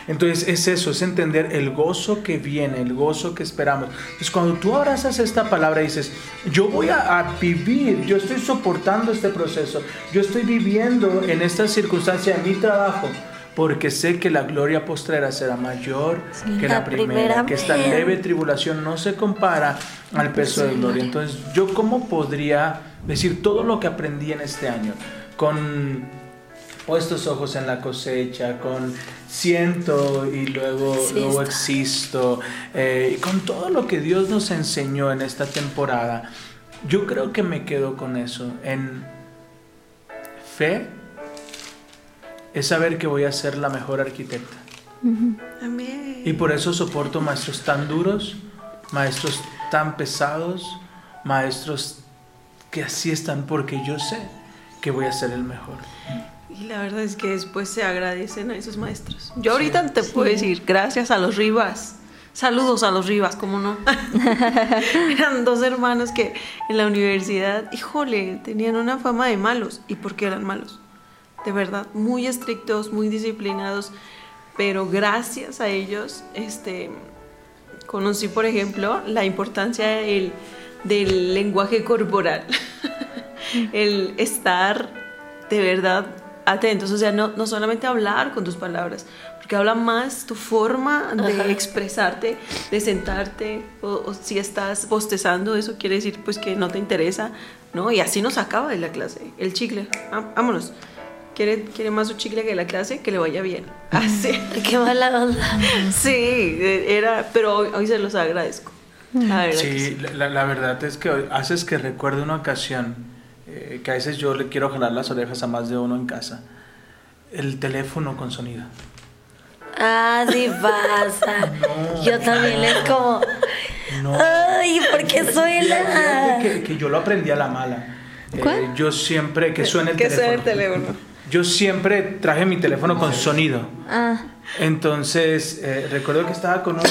Entonces es eso, es entender el gozo que viene, el gozo que esperamos. Entonces cuando tú abrazas esta palabra y dices, yo voy a, a vivir, yo estoy soportando este proceso, yo estoy viviendo en esta circunstancia de mi trabajo, porque sé que la gloria postrera será mayor que la,
la
primera,
primera,
que esta leve tribulación no se compara al peso de gloria. Entonces, ¿yo cómo podría decir todo lo que aprendí en este año? Con puestos ojos en la cosecha, con siento y luego,
Existo.
luego existo, eh, y con todo lo que Dios nos enseñó en esta temporada, yo creo que me quedo con eso, en fe es saber que voy a ser la mejor arquitecta.
Amén.
Y por eso soporto maestros tan duros, maestros tan pesados, maestros que así están, porque yo sé que voy a ser el mejor.
Y la verdad es que después se agradecen a esos maestros. Yo ahorita te puedo decir, gracias a los Rivas. Saludos a los Rivas, ¿cómo no? eran dos hermanos que en la universidad, híjole, tenían una fama de malos. ¿Y por qué eran malos? De verdad, muy estrictos, muy disciplinados. Pero gracias a ellos, este, conocí, por ejemplo, la importancia del, del lenguaje corporal. el estar de verdad atentos, o sea, no, no solamente hablar con tus palabras, porque habla más tu forma de expresarte, de sentarte, o, o si estás bostezando, eso quiere decir pues que no te interesa, ¿no? Y así nos acaba de la clase, el chicle, vámonos. ¿Quiere, quiere más su chicle que la clase? Que le vaya bien. Así.
Qué mala onda.
Sí, eh, era, pero hoy, hoy se los agradezco. La verdad que
Sí, la, la- verdad es que haces que recuerde una ocasión eh, que a veces yo le quiero jalar las orejas a más de uno en casa. El teléfono con sonido.
Ah, sí pasa.
No,
Yo también es como,
No.
ay, ¿por qué suena?
que, que yo lo aprendí a la mala. Eh,
¿Cuál?
yo siempre que suene el
que
teléfono.
suene el teléfono.
Yo siempre traje mi teléfono con sonido.
Ah,
Entonces, eh, recuerdo que estaba con un,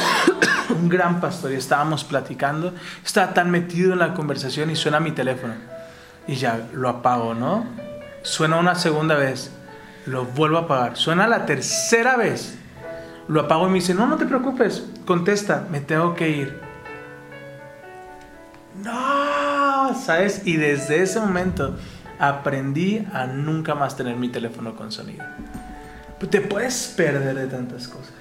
un gran pastor y estábamos platicando. Estaba tan metido en la conversación y suena mi teléfono. Y ya lo apago, ¿no? Suena una segunda vez. Lo vuelvo a apagar. Suena la tercera vez. Lo apago y me dice, no, no te preocupes. Contesta, me tengo que ir. No, ¿sabes? Y desde ese momento aprendí a nunca más tener mi teléfono con sonido. Pues te puedes perder de tantas cosas.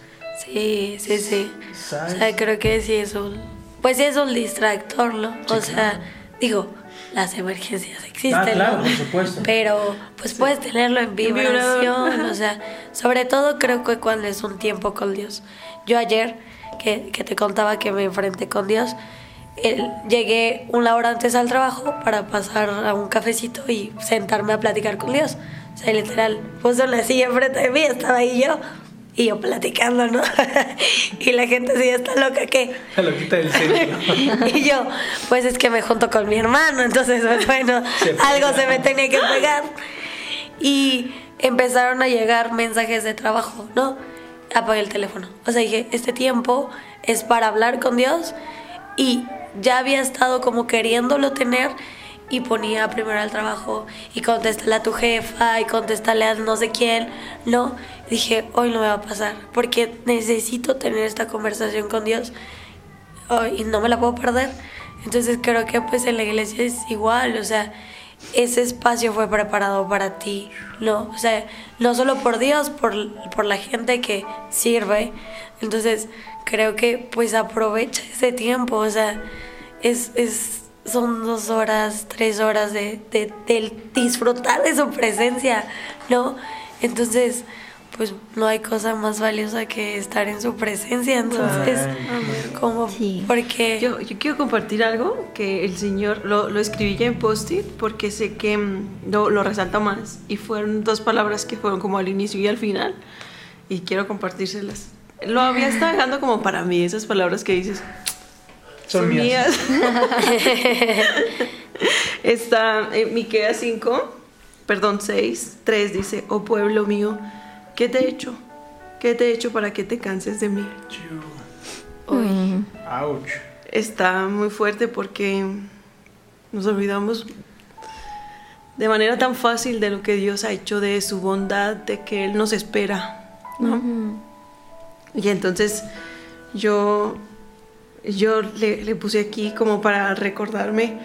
Sí, sí, sí. O
¿Sabes?
sea, creo que sí es un... Pues sí es un distractor, ¿no? O sea, digo, las emergencias existen,
Ah, claro,
¿no?
por supuesto.
Pero pues puedes tenerlo en vibración, o sea, sobre todo creo que cuando es un tiempo con Dios. Yo ayer, que, que te contaba que me enfrenté con Dios, el- llegué una hora antes al trabajo para pasar a un cafecito y sentarme a platicar con Dios. O sea, literal, puso una silla enfrente de mí, estaba ahí yo, y yo platicando, ¿no? y la gente así está loca que...
Se lo quita del centro.
y yo, pues es que me junto con mi hermano, entonces, pues, bueno,
Se
algo se me tenía que pegar. Y empezaron a llegar mensajes de trabajo, ¿no? Apagué el teléfono. O sea, dije, este tiempo es para hablar con Dios y ya había estado como queriéndolo tener y ponía primero al trabajo y contéstale a tu jefa y contéstale a no sé quién, ¿no? Dije, hoy no me va a pasar porque necesito tener esta conversación con Dios oh, y no me la puedo perder. Entonces creo que pues en la iglesia es igual, o sea, ese espacio fue preparado para ti, ¿no? O sea, no solo por Dios, por, por la gente que sirve. Entonces creo que pues aprovecha ese tiempo, o sea, es, es, son dos horas, tres horas de, de, de disfrutar de su presencia, ¿no? Entonces, pues no hay cosa más valiosa que estar en su presencia, entonces, como,
Sí.
porque...
Yo, yo quiero compartir algo que el Señor lo, lo escribí ya en post-it porque sé que mm, lo, lo resalta más y fueron dos palabras que fueron como al inicio y al final y quiero compartírselas. Lo había estado dejando como para mí, esas palabras que dices
Son mías.
Está en Miqueas 5, perdón, 6, 3 dice, oh pueblo mío, ¿qué te he hecho? ¿Qué te he hecho para que te canses de mí?
mm,
Ouch.
está muy fuerte porque nos olvidamos de manera tan fácil de lo que Dios ha hecho, de su bondad, de que Él nos espera, ¿no? Y entonces yo, yo le, le puse aquí como para recordarme,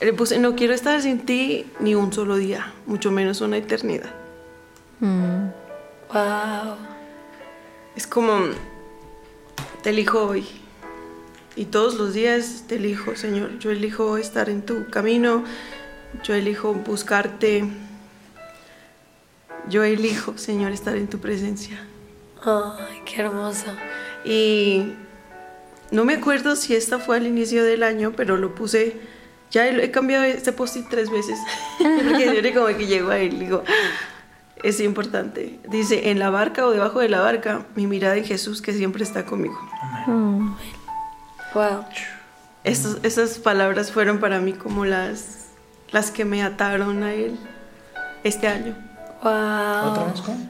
le puse, no quiero estar sin ti ni un solo día, mucho menos una eternidad.
mm,
Wow.
Es como, te elijo hoy. Y todos los días te elijo, Señor. Yo elijo estar en tu camino. Yo elijo buscarte. Yo elijo, Señor, estar en tu presencia.
Ay, qué hermoso.
Y no me acuerdo si esta fue al inicio del año, pero lo puse. Ya he cambiado este post-it tres veces. Porque yo como que llego a él. Digo, es importante. Dice: En la barca o debajo de la barca, mi mirada en Jesús que siempre está conmigo.
mm.
Wow.
Estos- esas palabras fueron para mí como las, las que me ataron a él este año.
Wow.
¿Otra vez con?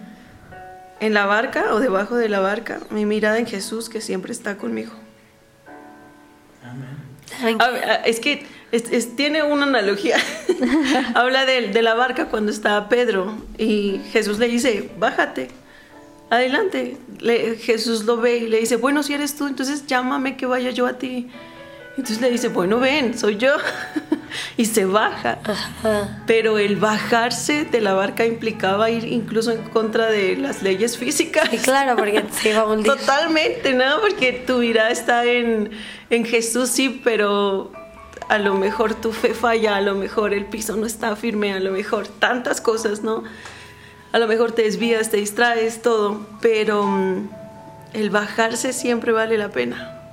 En la barca o debajo de la barca, mi mirada en Jesús que siempre está conmigo.
¿Saben
A
qué?
ver, a- es que es- es- tiene una analogía. Habla de, de la barca cuando está Pedro y Jesús le dice, bájate, adelante. Le- Jesús lo ve y le dice, bueno, si eres tú, entonces llámame que vaya yo a ti. Entonces le dice, bueno, ven, soy yo. y se baja. Pero el bajarse de la barca implicaba ir incluso en contra de las leyes físicas.
Sí, claro, porque se iba a hundir.
Totalmente, ¿no? Porque tu mirada está en, en Jesús, sí, pero a lo mejor tu fe falla, a lo mejor el piso no está firme, a lo mejor tantas cosas, ¿no? A lo mejor te desvías, te distraes, todo, pero mm, el bajarse siempre vale la pena.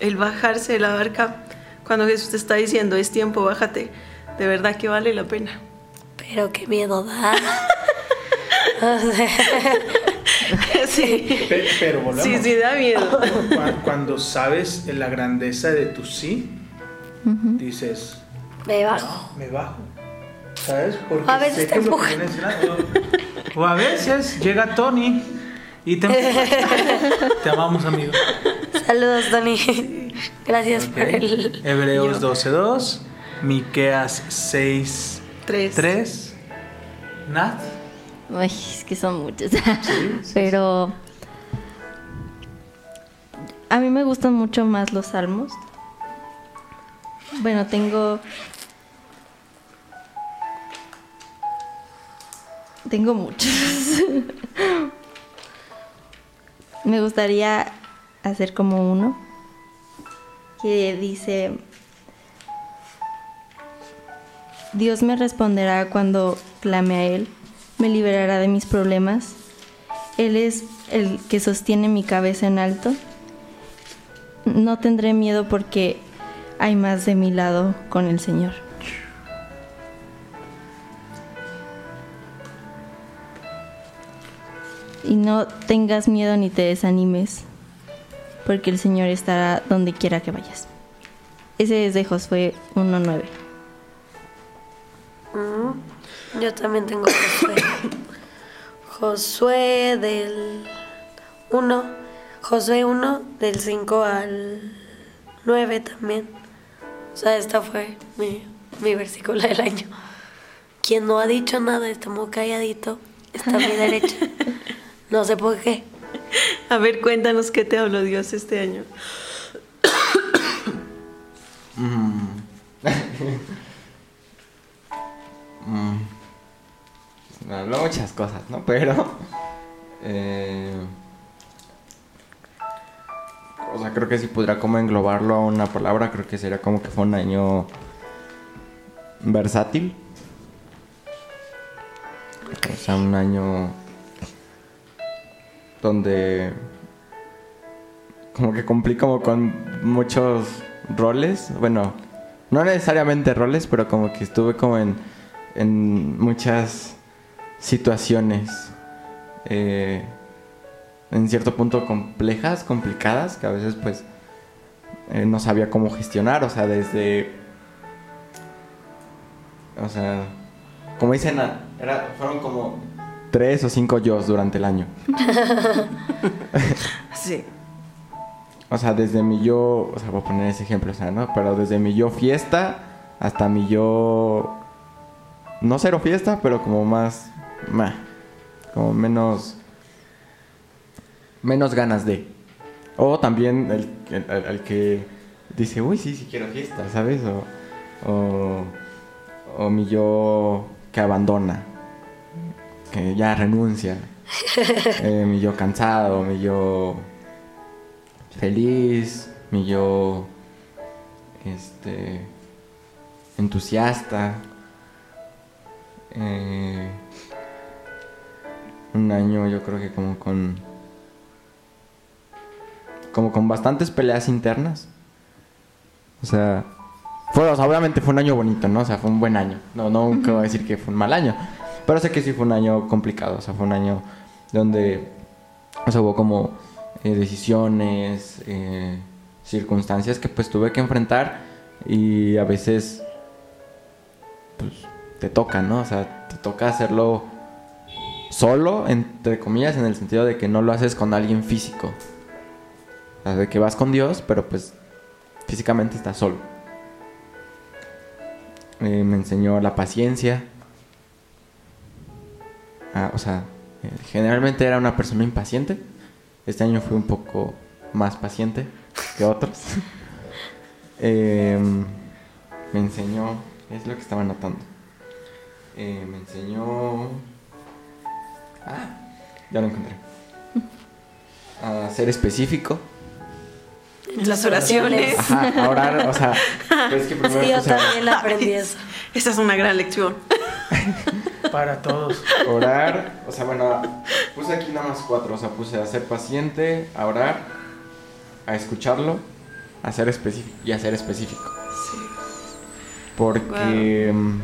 El bajarse de la barca, cuando Jesús te está diciendo, es tiempo, bájate, de verdad que vale la pena.
Pero qué miedo da. O
sí,
Pe- Pero volvemos.
sí, sí, da miedo.
Cu- Cuando sabes la grandeza de tu sí, dices,
me bajo.
me bajo. ¿Sabes? Porque
A veces
sé
te
que lo O, o a veces llega Tony y te. Te amamos, amigo.
Saludos, Tony. Gracias
Ok.
por el.
Hebreos 12.2, Miqueas 6.3.
Tres.
Nat.
Ay, es que son muchos. Pero a mí me gustan mucho más los salmos. Bueno, tengo tengo muchos. Me gustaría hacer como uno que dice Dios me responderá cuando clame a Él, me liberará de mis problemas. Él es el que sostiene mi cabeza en alto. No tendré miedo porque hay más de mi lado con el Señor. Y no tengas miedo ni te desanimes, porque el Señor estará donde quiera que vayas. Ese es de Josué 1.9.
Mm, Yo también tengo Josué. Josué del 1. Josué 1 del 5 al 9 también. O sea, esta fue mi, mi versículo del año. Quien no ha dicho nada está muy calladito. Está a mi derecha. No sé por qué.
A ver, cuéntanos qué te habló Dios este año.
Me habló muchas cosas, ¿no? Pero. eh, o sea, creo que si pudiera como englobarlo a una palabra, creo que sería como que fue un año versátil. O sea, un año donde como que cumplí como con muchos roles. Bueno, no necesariamente roles, pero como que estuve como en, en muchas situaciones eh, en cierto punto complejas, complicadas, que a veces pues eh, no sabía cómo gestionar, o sea, desde... O sea, como dicen, era, fueron como tres o cinco yo durante el año.
Sí.
O sea, desde mi yo, o sea, voy a poner ese ejemplo, o sea, ¿no? Pero desde mi yo fiesta hasta mi yo, no cero fiesta, pero como más, meh, como menos, menos ganas de. O también el, el- el- el que dice, uy, sí, sí quiero fiesta, ¿sabes? O, o, o mi yo que abandona, que ya renuncia. Eh, mi yo cansado, mi yo feliz, mi yo este entusiasta. Eh, un año yo creo que como con como con bastantes peleas internas. O sea, fue, o sea, obviamente fue un año bonito, ¿no? O sea, fue un buen año. No, no voy a decir que fue un mal año. Pero sé que sí fue un año complicado. O sea, fue un año donde o hubo como eh, decisiones, eh, circunstancias que pues tuve que enfrentar y a veces pues te toca, ¿no? O sea, te toca hacerlo solo, entre comillas, en el sentido de que no lo haces con alguien físico. O sea, de que vas con Dios, pero pues físicamente estás solo. Eh, me enseñó la paciencia. Ah, o sea, eh, generalmente era una persona impaciente. Este año fui un poco más paciente que otros. Eh, me enseñó, es lo que estaba notando. Eh, me enseñó. Ah, ya lo encontré. A ser específico.
En las oraciones.
Ajá, a orar, o sea, pero es que primero
Sí, yo también aprendí eso.
Esa es una gran lección.
Para todos.
Orar, o sea, bueno, puse aquí nada más cuatro, o sea, puse a ser paciente, a orar, a escucharlo, a ser específico y a ser específico. Porque, mm,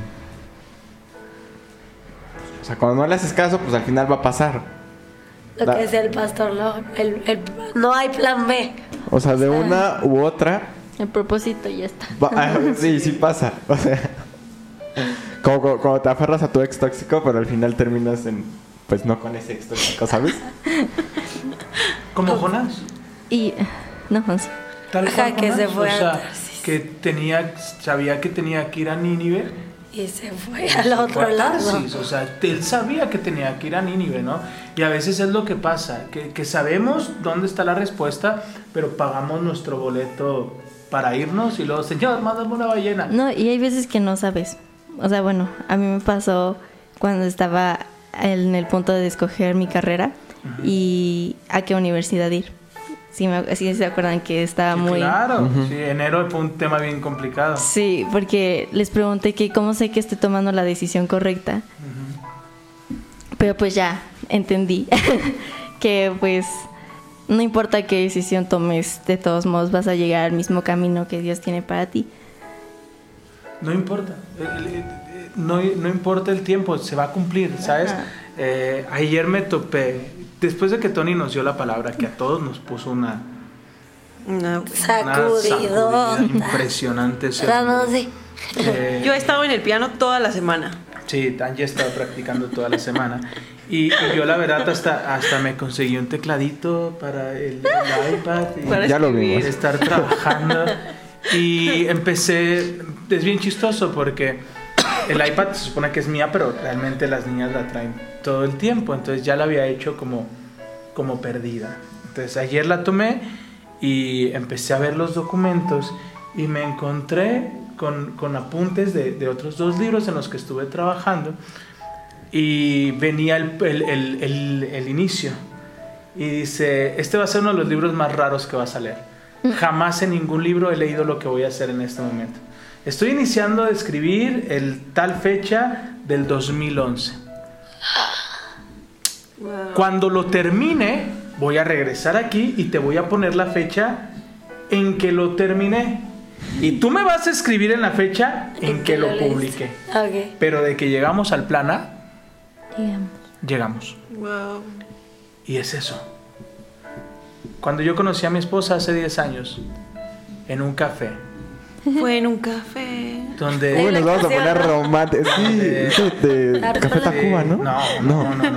o sea, cuando no le haces caso, pues al final va a pasar.
Lo
Da-
que decía el pastor, no, el, el- no hay plan B.
O sea, de una u otra,
El propósito ya está.
va- ah, sí, sí pasa. O sea, Como, como- como te aferras a tu ex tóxico, pero al final terminas en. Pues no con ese ex tóxico, ¿sabes?
Como Jonás.
Y. No, sí.
Tal
Ajá,
cual
que
Jonás,
se fue
o
a
sea, que tenía, sabía que tenía que ir a Nínive.
Y se fue
y
al
se
otro
fue
lado.
Tarsis, O sea, él sabía que tenía que ir a Nínive, ¿no? Y a veces es lo que pasa, que, que sabemos dónde está la respuesta, pero pagamos nuestro boleto para irnos y luego, señor, mándame una ballena.
No, y hay veces que no sabes. O sea, bueno, a mí me pasó cuando estaba en el punto de escoger mi carrera y a qué universidad ir. Sí, me, sí se acuerdan que estaba
Sí,
muy...
Claro, sí, enero fue un tema bien complicado.
Sí, porque les pregunté que cómo sé que estoy tomando la decisión correcta. Pero pues ya entendí que pues no importa qué decisión tomes, de todos modos vas a llegar al mismo camino que Dios tiene para ti.
No importa, el- el- no, no importa el tiempo, se va a cumplir, ¿sabes? Eh, ayer me topé, después de que Tony nos dio la palabra, que a todos nos puso una, una
Sacudidón.
sacudida impresionante. Eh,
Yo he estado en el piano toda la semana.
Sí, Tanya estaba practicando toda la semana. Y, y yo la verdad hasta, hasta me conseguí un tecladito para el, el iPad y
Para
Ya
estar trabajando. Y empecé, es bien chistoso porque el iPad se supone que es mía, pero realmente las niñas la traen todo el tiempo. Entonces ya la había hecho como, como perdida. Entonces ayer la tomé y empecé a ver los documentos y me encontré con, con apuntes de, de otros dos libros en los que estuve trabajando y venía el, el- el- el- el inicio y dice, este va a ser uno de los libros más raros que vas a leer. Jamás en ningún libro he leído lo que voy a hacer en este momento. Estoy iniciando a escribir el tal fecha del 2011. Cuando lo termine, voy a regresar aquí y te voy a poner la fecha en que lo terminé. Y tú me vas a escribir en la fecha en que lo publiqué. Pero de que llegamos al plan A, llegamos.
Wow.
Y es eso. Cuando yo conocí a mi esposa hace 10 años, en un café,
Fue en un café.
donde...
Uy, nos vamos a poner románticos. Sí, de
Arturo
Café
de-
Tacuba, ¿no?
No, no, no,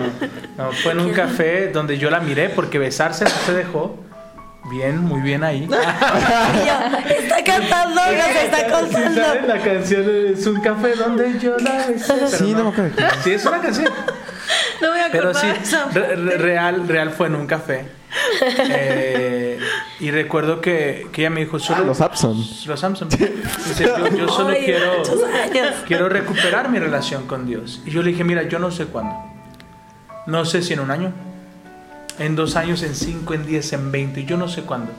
no, fue en un café donde yo la miré porque besarse no se dejó. Bien, muy bien ahí.
Está cantando, nos está contando.
La canción es un café donde yo la besé.
Sí, no me.
Sí, es una canción.
No voy a
Pero sí, re- re- real, real fue en un café. Eh, y recuerdo que, que ella me dijo, solo...
Ah, los Samsung.
Los Samsung. Dice, yo, yo solo
Ay,
quiero... Quiero recuperar mi relación con Dios. Y yo le dije, mira, yo no sé cuándo. No sé si en un año, en dos años, en cinco, en diez, en veinte, yo no sé cuándo.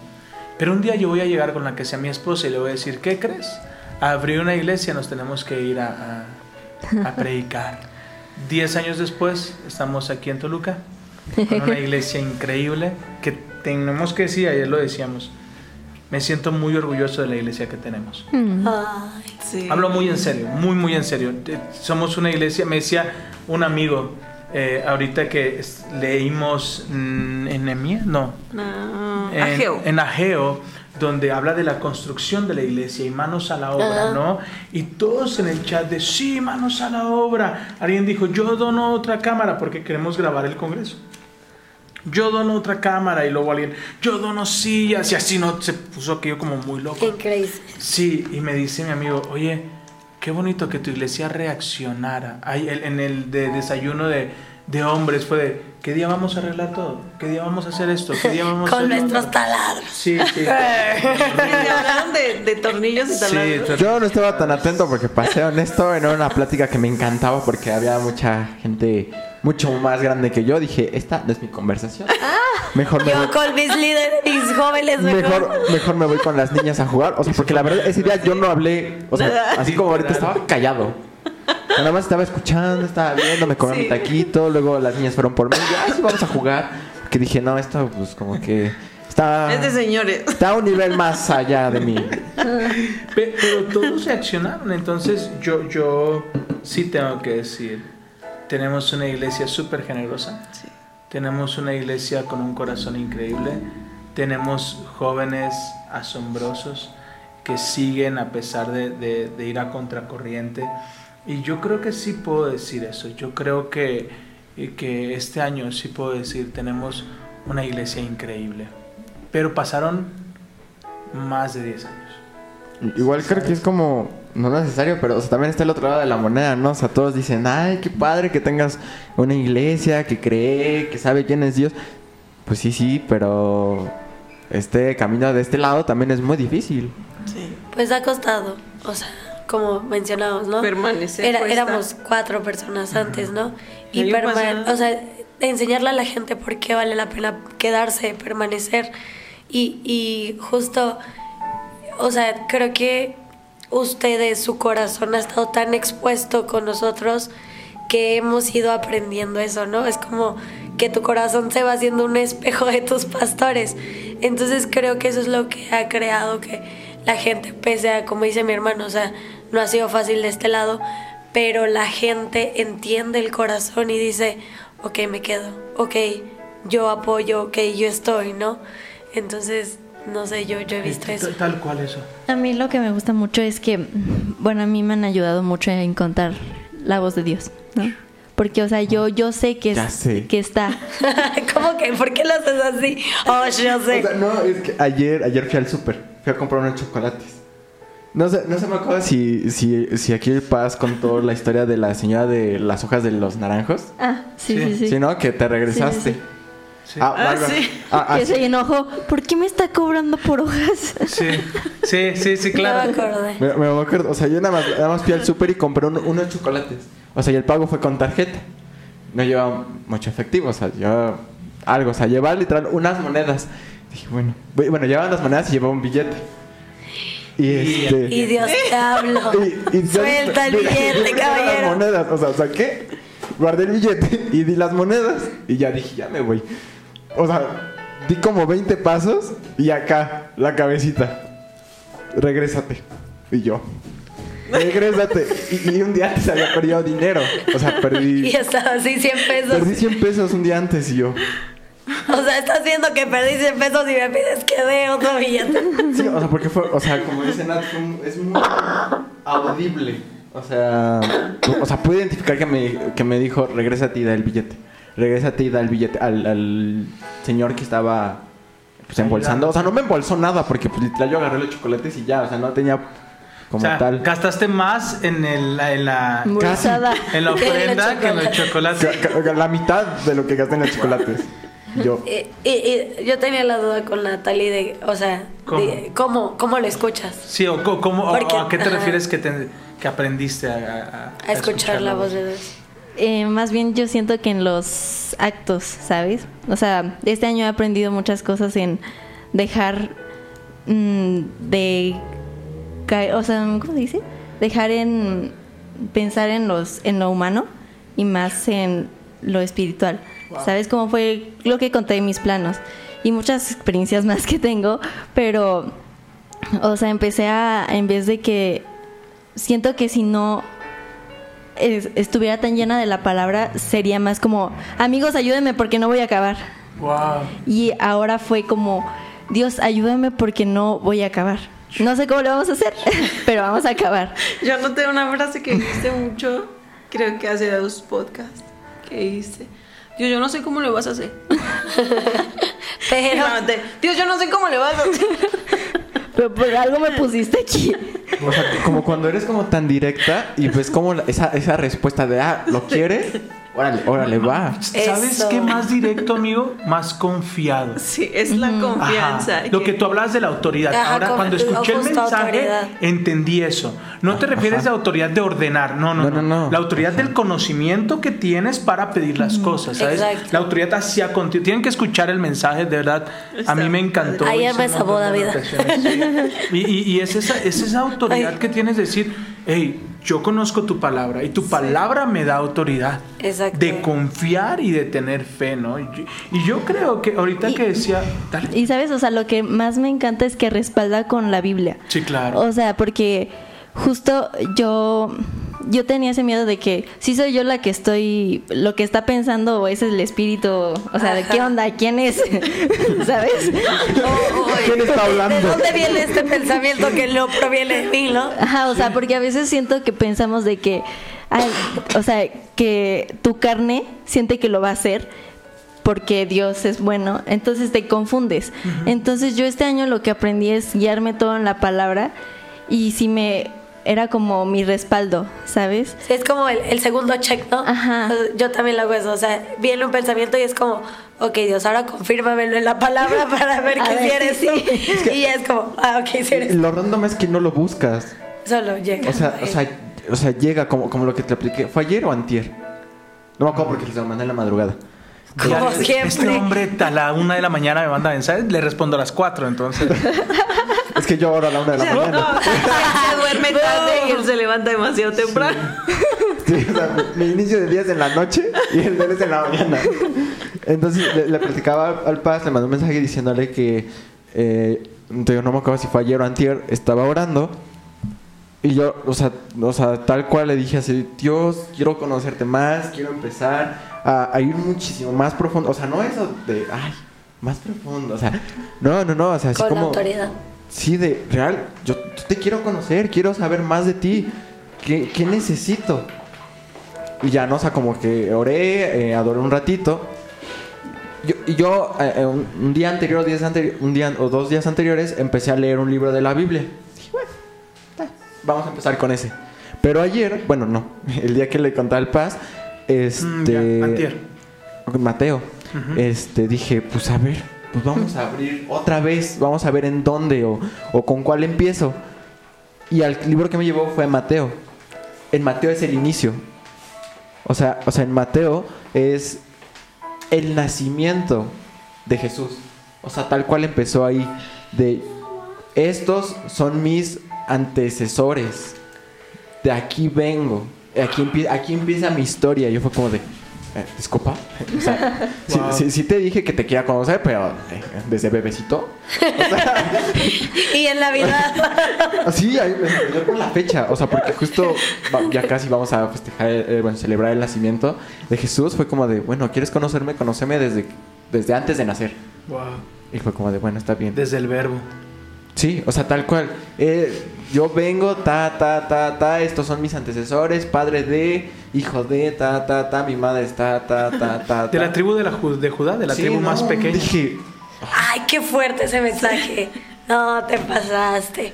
Pero un día yo voy a llegar con la que sea mi esposa y le voy a decir, ¿qué crees? Abrí una iglesia, nos tenemos que ir a, a, a predicar. Diez años después, estamos aquí en Toluca, con una iglesia increíble, que tenemos que decir, ayer lo decíamos, me siento muy orgulloso de la iglesia que tenemos.
Ay,
Sí.
Hablo muy en serio, muy, muy en serio. Eh, Somos una iglesia, me decía un amigo, eh, ahorita que leímos mm, en Nehemías, no,
No.
en,
Ageo.
en Ageo, donde habla de la construcción de la iglesia y manos a la obra, ¿no? Y todos en el chat de, sí, manos a la obra. Alguien dijo, yo dono otra cámara porque queremos grabar el Congreso. Yo dono otra cámara y luego alguien, yo dono sillas y así no, se puso aquello como muy loco.
qué crazy.
Sí, y me dice mi amigo, oye, qué bonito que tu iglesia reaccionara. Ay, en el de desayuno de, de hombres fue de, ¿qué día vamos a arreglar todo? ¿Qué día vamos a hacer esto? ¿Qué día vamos a
Con
hacer lo
nuestros
otro?"
taladros.
Sí, sí.
Te hablaron de, de tornillos y
Sí,
taladros.
Yo no estaba tan atento porque pasé honesto en una plática que me encantaba porque había mucha gente mucho más grande que yo. Dije, esta no es mi conversación. Mejor me voy,
Yo con mis líderes, mis jóvenes mejor.
mejor, mejor me voy con las niñas a jugar. O sea, porque la verdad ese día yo no hablé. O sea, así como ahorita estaba callado. Nada más estaba escuchando, estaba viendo, me comí
Sí.
mi taquito, luego las niñas fueron por mí y yo, "Ay, sí, vamos a jugar. Que dije, no, esto pues como que está,
Es de señores.
está a un nivel más allá de mí.
Pe- Pero todos reaccionaron, entonces yo, yo sí tengo que decir, tenemos una iglesia súper generosa,
Sí.
tenemos una iglesia con un corazón increíble, tenemos jóvenes asombrosos que siguen a pesar de, de- de ir a contracorriente. Y yo creo que sí puedo decir eso. Yo creo que, que este año sí puedo decir, tenemos una iglesia increíble. Pero pasaron más de 10 años.
Igual creo que es como, no necesario, pero o sea, también está el otro lado de la moneda, ¿no? O sea, todos dicen, ay, qué padre que tengas una iglesia que cree, que sabe quién es Dios. Pues sí, sí, pero este camino de este lado también es muy difícil.
Sí.
Pues ha costado, o sea, como mencionamos, ¿no?
Permanecer
Era- éramos cuatro personas antes, ¿no? Y
Año
perma-
pasado.
o sea, enseñarle a la gente por qué vale la pena quedarse, permanecer. Y, y justo, o sea, creo que ustedes, su corazón ha estado tan expuesto con nosotros que hemos ido aprendiendo eso, ¿no? Es como que tu corazón se va haciendo un espejo de tus pastores. Entonces creo que eso es lo que ha creado que la gente, pese a, como dice mi hermano, o sea, no ha sido fácil de este lado, pero la gente entiende el corazón y dice, ok, me quedo, ok, yo apoyo, ok, yo estoy, ¿no? Entonces, no sé, yo, yo he visto eso.
Tal, cual eso.
A mí lo que me gusta mucho es que, bueno, a mí me han ayudado mucho a encontrar la voz de Dios, ¿no? Porque, o sea, yo, yo sé que, es-
sé.
que está.
¿Cómo que? ¿Por qué lo haces así? Oh, yo sé.
O sea, no, es que ayer, ayer fui al súper, fui a comprar unos chocolates. No sé, no se me acuerda si, si, si aquí Paz contó la historia de la señora de las hojas de los naranjos.
Ah, sí,
Sí.
sí, sí.
Sí, ¿no? Que te regresaste.
Sí, sí,
Sí.
Ah,
Ah, sí.
ah, ah,
que
sí.
se enojó. ¿Por qué me está cobrando por hojas?
Sí, sí, sí, sí,
No me
claro.
acordé.
Me, me acuerdo, o sea, yo nada más, nada más fui al súper y compré un- unos chocolates. O sea, y el pago fue con tarjeta. No llevaba mucho efectivo, o sea, llevaba algo, o sea, llevaba literal unas monedas. Dije, bueno, bu- bueno, llevaba las monedas y llevaba un billete. Y
Y-
este.
Y Dios te
y- y ya-
Suelta el billete,
metí Las
caballero.
monedas, o sea, saqué, guardé el billete y di las monedas. Y ya dije, ya me voy. O sea, di como 20 pasos y acá, la cabecita. Regrésate. Y yo. Regrésate. Y, y un día antes había perdido dinero. O sea,
Y
perdí.
estaba así 100 pesos.
Perdí 100 pesos un día antes y yo.
O sea, estás viendo que perdí 100 pesos y me pides que dé otro billete.
Sí, o sea, porque fue, o sea, como dice Nat, es muy audible. O sea, o sea, pude identificar que me, que me dijo, regrésate y da el billete. Regrésate y da el billete al, al señor que estaba pues embolsando. O sea, no me embolsó nada porque pues literal yo agarré los chocolates y ya, o sea, no tenía como
o sea,
tal.
gastaste más en, el, en la, en la ofrenda que en los chocolates.
La mitad de lo que gasté en los chocolates. Yo.
Y, y- y yo tenía la duda con Natalie de, o sea,
¿Cómo?
de ¿cómo, cómo lo escuchas?
Sí, o, co- cómo- o- a qué te
ajá.
refieres que, te- que aprendiste a, a-
A escuchar la voz de Dios.
Eh, más bien yo siento que en los actos, ¿sabes? O sea, este año he aprendido muchas cosas en dejar mm, de caer, o sea, ¿cómo se dice? Dejar en pensar en los en lo humano y más en lo espiritual. ¿Sabes cómo fue lo que conté en mis planos? Y muchas experiencias más que tengo, pero o sea, empecé a en vez de que siento que si no es- estuviera tan llena de la palabra, sería más como, amigos, ayúdenme porque no voy a acabar.
Wow.
Y ahora fue como, Dios, ayúdame porque no voy a acabar. No sé cómo lo vamos a hacer, pero vamos a acabar.
Yo anoté una frase que dijiste mucho, creo que hace dos podcasts, que dijiste, Dios, yo no sé cómo lo vas a hacer.
Pero,
Dios, yo no sé cómo le vas a hacer.
Pero por algo me pusiste aquí.
O sea, como cuando eres como tan directa y ves como la- esa, esa respuesta de, ah, ¿lo quieres? Órale, órale, va.
¿Sabes
Eso.
qué más directo, amigo? Más confiado.
Sí, es la
Ajá.
confianza.
Lo que tú hablabas de la autoridad.
Ajá,
Ahora, cuando escuché el mensaje,
autoridad.
entendí eso. No te refieres a autoridad de ordenar, no, no,
No,
no,
no, no.
La autoridad del conocimiento que tienes para pedir las cosas, ¿sabes?
Exacto.
La autoridad hacia contigo. Tienen que escuchar el mensaje, de verdad. A mí me encantó.
Ayer
Hice
me sabó David.
Y, y- y es, esa, es esa autoridad
Ay.
que tienes de decir, hey, yo conozco tu palabra y tu palabra me da autoridad.
Exacto.
De confiar y de tener fe, ¿no? Y yo, y yo creo que ahorita
Y-
que decía, dale.
Y sabes, o sea, lo que más me encanta es que respalda con la Biblia.
Sí, claro.
O sea, porque justo yo yo tenía ese miedo de que si soy yo la que estoy, lo que está pensando o ese es el espíritu, o sea, ¿de qué onda? ¿Quién es? ¿Sabes?
¿Quién está hablando?
¿De dónde viene este pensamiento que no proviene de mí, no?
Ajá, o sea, porque a veces siento que pensamos de que, ay, o sea, que tu carne siente que lo va a hacer porque Dios es bueno, entonces te confundes. Entonces yo este año lo que aprendí es guiarme todo en la palabra y si me era como mi respaldo, ¿sabes?
Sí, es como el, el segundo check, ¿no?
Ajá.
Yo también lo hago eso. O sea, viene un pensamiento y es como, ok, Dios, ahora confírmamelo en la palabra para ver que si eres
si
tú. Y ya es como, ah, ok, si eres
Lo random es que no lo buscas.
Solo llega.
O sea, o sea, o sea llega como, como lo que te apliqué. ¿Fue ayer o antier? No me acuerdo porque se lo mandé en la madrugada.
Como
Ya,
siempre.
Este hombre a la una de la mañana me manda mensajes, le respondo a las cuatro, entonces.
Es que yo ahora a la una de la
No,
mañana.
se duerme tarde y él se levanta demasiado temprano.
Sí, o sea, mi inicio de día es en la noche y el de él es en la mañana. Entonces le, le platicaba al, Paz, le mandé un mensaje diciéndole que, eh, yo no me acuerdo si fue ayer o antier, estaba orando y yo, o sea, o sea, tal cual le dije así, Dios, quiero conocerte más, quiero empezar a, a ir muchísimo más profundo. O sea, no eso de, ay, más profundo, o sea, no, no, no, o sea, así
Con
como...
autoridad.
Sí, de real, yo, te quiero conocer, quiero saber más de ti. ¿Qué, qué necesito? Y ya, ¿no? O sea, como que oré, eh, adoré un ratito. Yo, y yo eh, eh, un, un día anterior, días anteri- un día o dos días anteriores, empecé a leer un libro de la Biblia. Dije, bueno, está, vamos a empezar con ese. Pero ayer, bueno, no, el día que le contaba el Paz, este...
Mm, ya, antier.
Mateo, este, dije, pues a ver, pues vamos a abrir otra vez, vamos a ver en dónde o, o con cuál empiezo. Y al libro que me llevó fue Mateo. En Mateo es el inicio. O sea, o sea, en Mateo es el nacimiento de Jesús. O sea, tal cual empezó ahí. De estos son mis antecesores. De aquí vengo. Aquí, aquí empieza mi historia. Yo fue como de. Eh, ¿Disculpa? O sea, sí,
Wow.
sí- sí te dije que te quería conocer, pero eh, desde bebecito.
Y en Navidad.
Así, ahí me sorprendió con la fecha. O sea, porque justo ya casi vamos a festejar, eh, bueno, celebrar el nacimiento de Jesús. Fue como de, bueno, ¿quieres conocerme? Conóceme desde, desde antes de nacer.
Wow.
Y fue como de, bueno, está bien.
Desde el verbo.
Sí, o sea, tal cual. Eh, yo vengo, ta, ta, ta, ta, estos son mis antecesores, padre de, hijo de, ta, ta, ta, mi madre está, ta, ta, ta,
De
ta.
la tribu de, la, Ju- de Judá, de la
Sí,
tribu
no,
más pequeña.
Dije,
Ay, qué fuerte ese mensaje. No, te pasaste.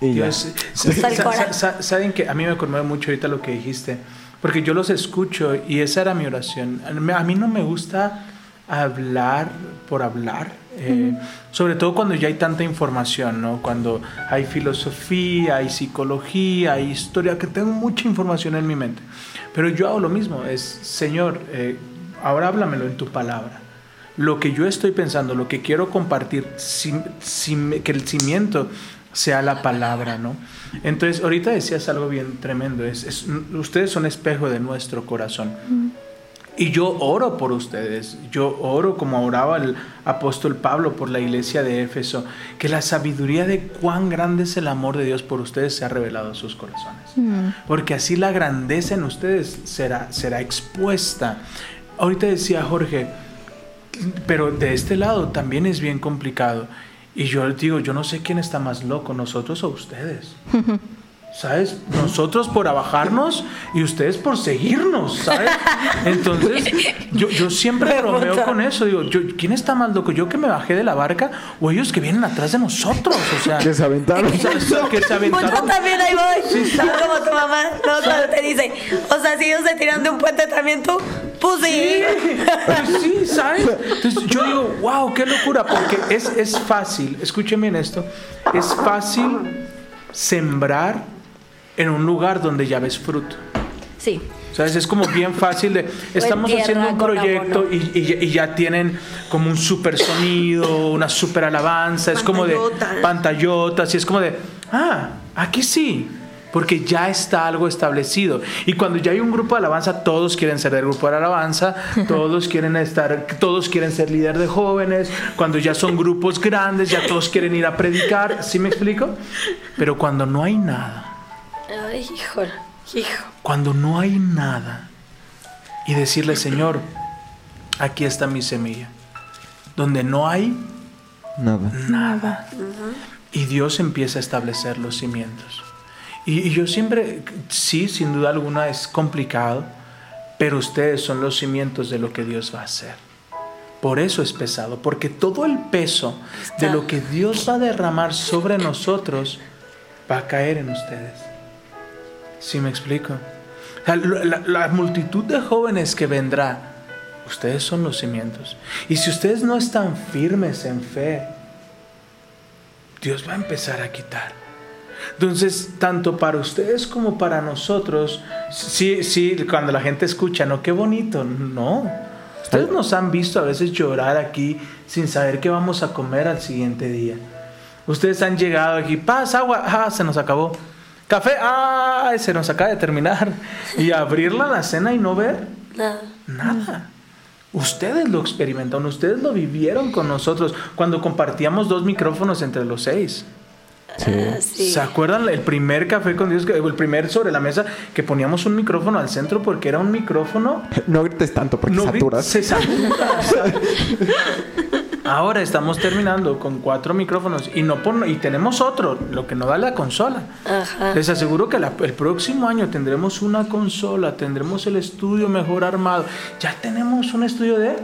y ya.
Dios, saben que a mí me conmueve mucho ahorita lo que dijiste, porque yo los escucho y esa era mi oración. A mí no me gusta hablar por hablar, eh, sobre todo cuando ya hay tanta información, ¿no? Cuando hay filosofía, hay psicología, hay historia, que tengo mucha información en mi mente. Pero yo hago lo mismo, es, Señor, eh, ahora háblamelo en tu palabra lo que yo estoy pensando, lo que quiero compartir, que el cimiento sea la palabra, ¿no? Entonces, ahorita decías algo bien tremendo, es, es- ustedes son espejo de nuestro corazón. Y yo oro por ustedes, yo oro como oraba el apóstol Pablo por la iglesia de Éfeso, que la sabiduría de cuán grande es el amor de Dios por ustedes se ha revelado a sus corazones. Porque así la grandeza en ustedes será, será expuesta. Ahorita decía Jorge, pero de este lado también es bien complicado. Y yo les digo, yo no sé quién está más loco, nosotros o ustedes. ¿Sabes? Nosotros por abajarnos y ustedes por seguirnos, ¿sabes? Entonces, yo, yo siempre
Me
bromeo con eso. Digo, yo, ¿quién está más loco? ¿Yo que me bajé de la barca o ellos que vienen atrás de nosotros? O sea,
Que se aventaron.
o sea, que se
Pues yo
aventaron.
también ahí voy. ¿Sabes como tu mamá? No, cuando te dice, o sea, si ellos se tiran de un puente también tú, pues sí.
Pues sí, ¿sabes? Entonces yo digo, wow, qué locura, porque es, es fácil, escuchen bien esto, es fácil sembrar en un lugar donde ya ves fruto.
Sí.
¿Sabes? Es como bien fácil de... Estamos
tierra
haciendo un proyecto y, y- y ya tienen como un super sonido, una super alabanza, es como de
Pantallotas.
pantallotas y es como de, ah, aquí sí, porque ya está algo establecido. Y cuando ya hay un grupo de alabanza, todos quieren ser del grupo de alabanza, todos quieren estar, todos quieren ser líder de jóvenes, cuando ya son grupos grandes, ya todos quieren ir a predicar, ¿sí me explico? Pero cuando no hay nada,
Ay, híjole. Hijo.
Cuando no hay nada y decirle, Señor, aquí está mi semilla. Donde no hay
Nada.
nada. Y Dios empieza a establecer los cimientos. Y, y yo siempre, sí, sin duda alguna es complicado, pero ustedes son los cimientos de lo que Dios va a hacer. Por eso es pesado, porque todo el peso de lo que Dios va a derramar sobre nosotros va a caer en ustedes. ¿Sí me explico? La multitud de jóvenes que vendrá, ustedes son los cimientos. Y si ustedes no están firmes en fe, Dios va a empezar a quitar. Entonces, tanto para ustedes como para nosotros, sí, sí, cuando la gente escucha, no, qué bonito, no. Ustedes nos han visto a veces llorar aquí sin saber qué vamos a comer al siguiente día. Ustedes han llegado aquí, paz, agua, ah, se nos acabó. Café, ah, se nos acaba de terminar. Y abrirla la cena y no ver
Nada.
Nada. Ustedes lo experimentaron, ustedes lo vivieron con nosotros cuando compartíamos dos micrófonos entre los seis.
Ah, sí.
¿Se acuerdan el primer café con Dios, el primer sobre la mesa, que poníamos un micrófono al centro porque era un micrófono
No grites tanto porque
no,
saturas.
se satura. Ahora estamos terminando con cuatro micrófonos y no por- y tenemos otro, lo que nos da la consola.
Ajá.
Les aseguro que la- el próximo año tendremos una consola, tendremos el estudio mejor armado. Ya tenemos un estudio de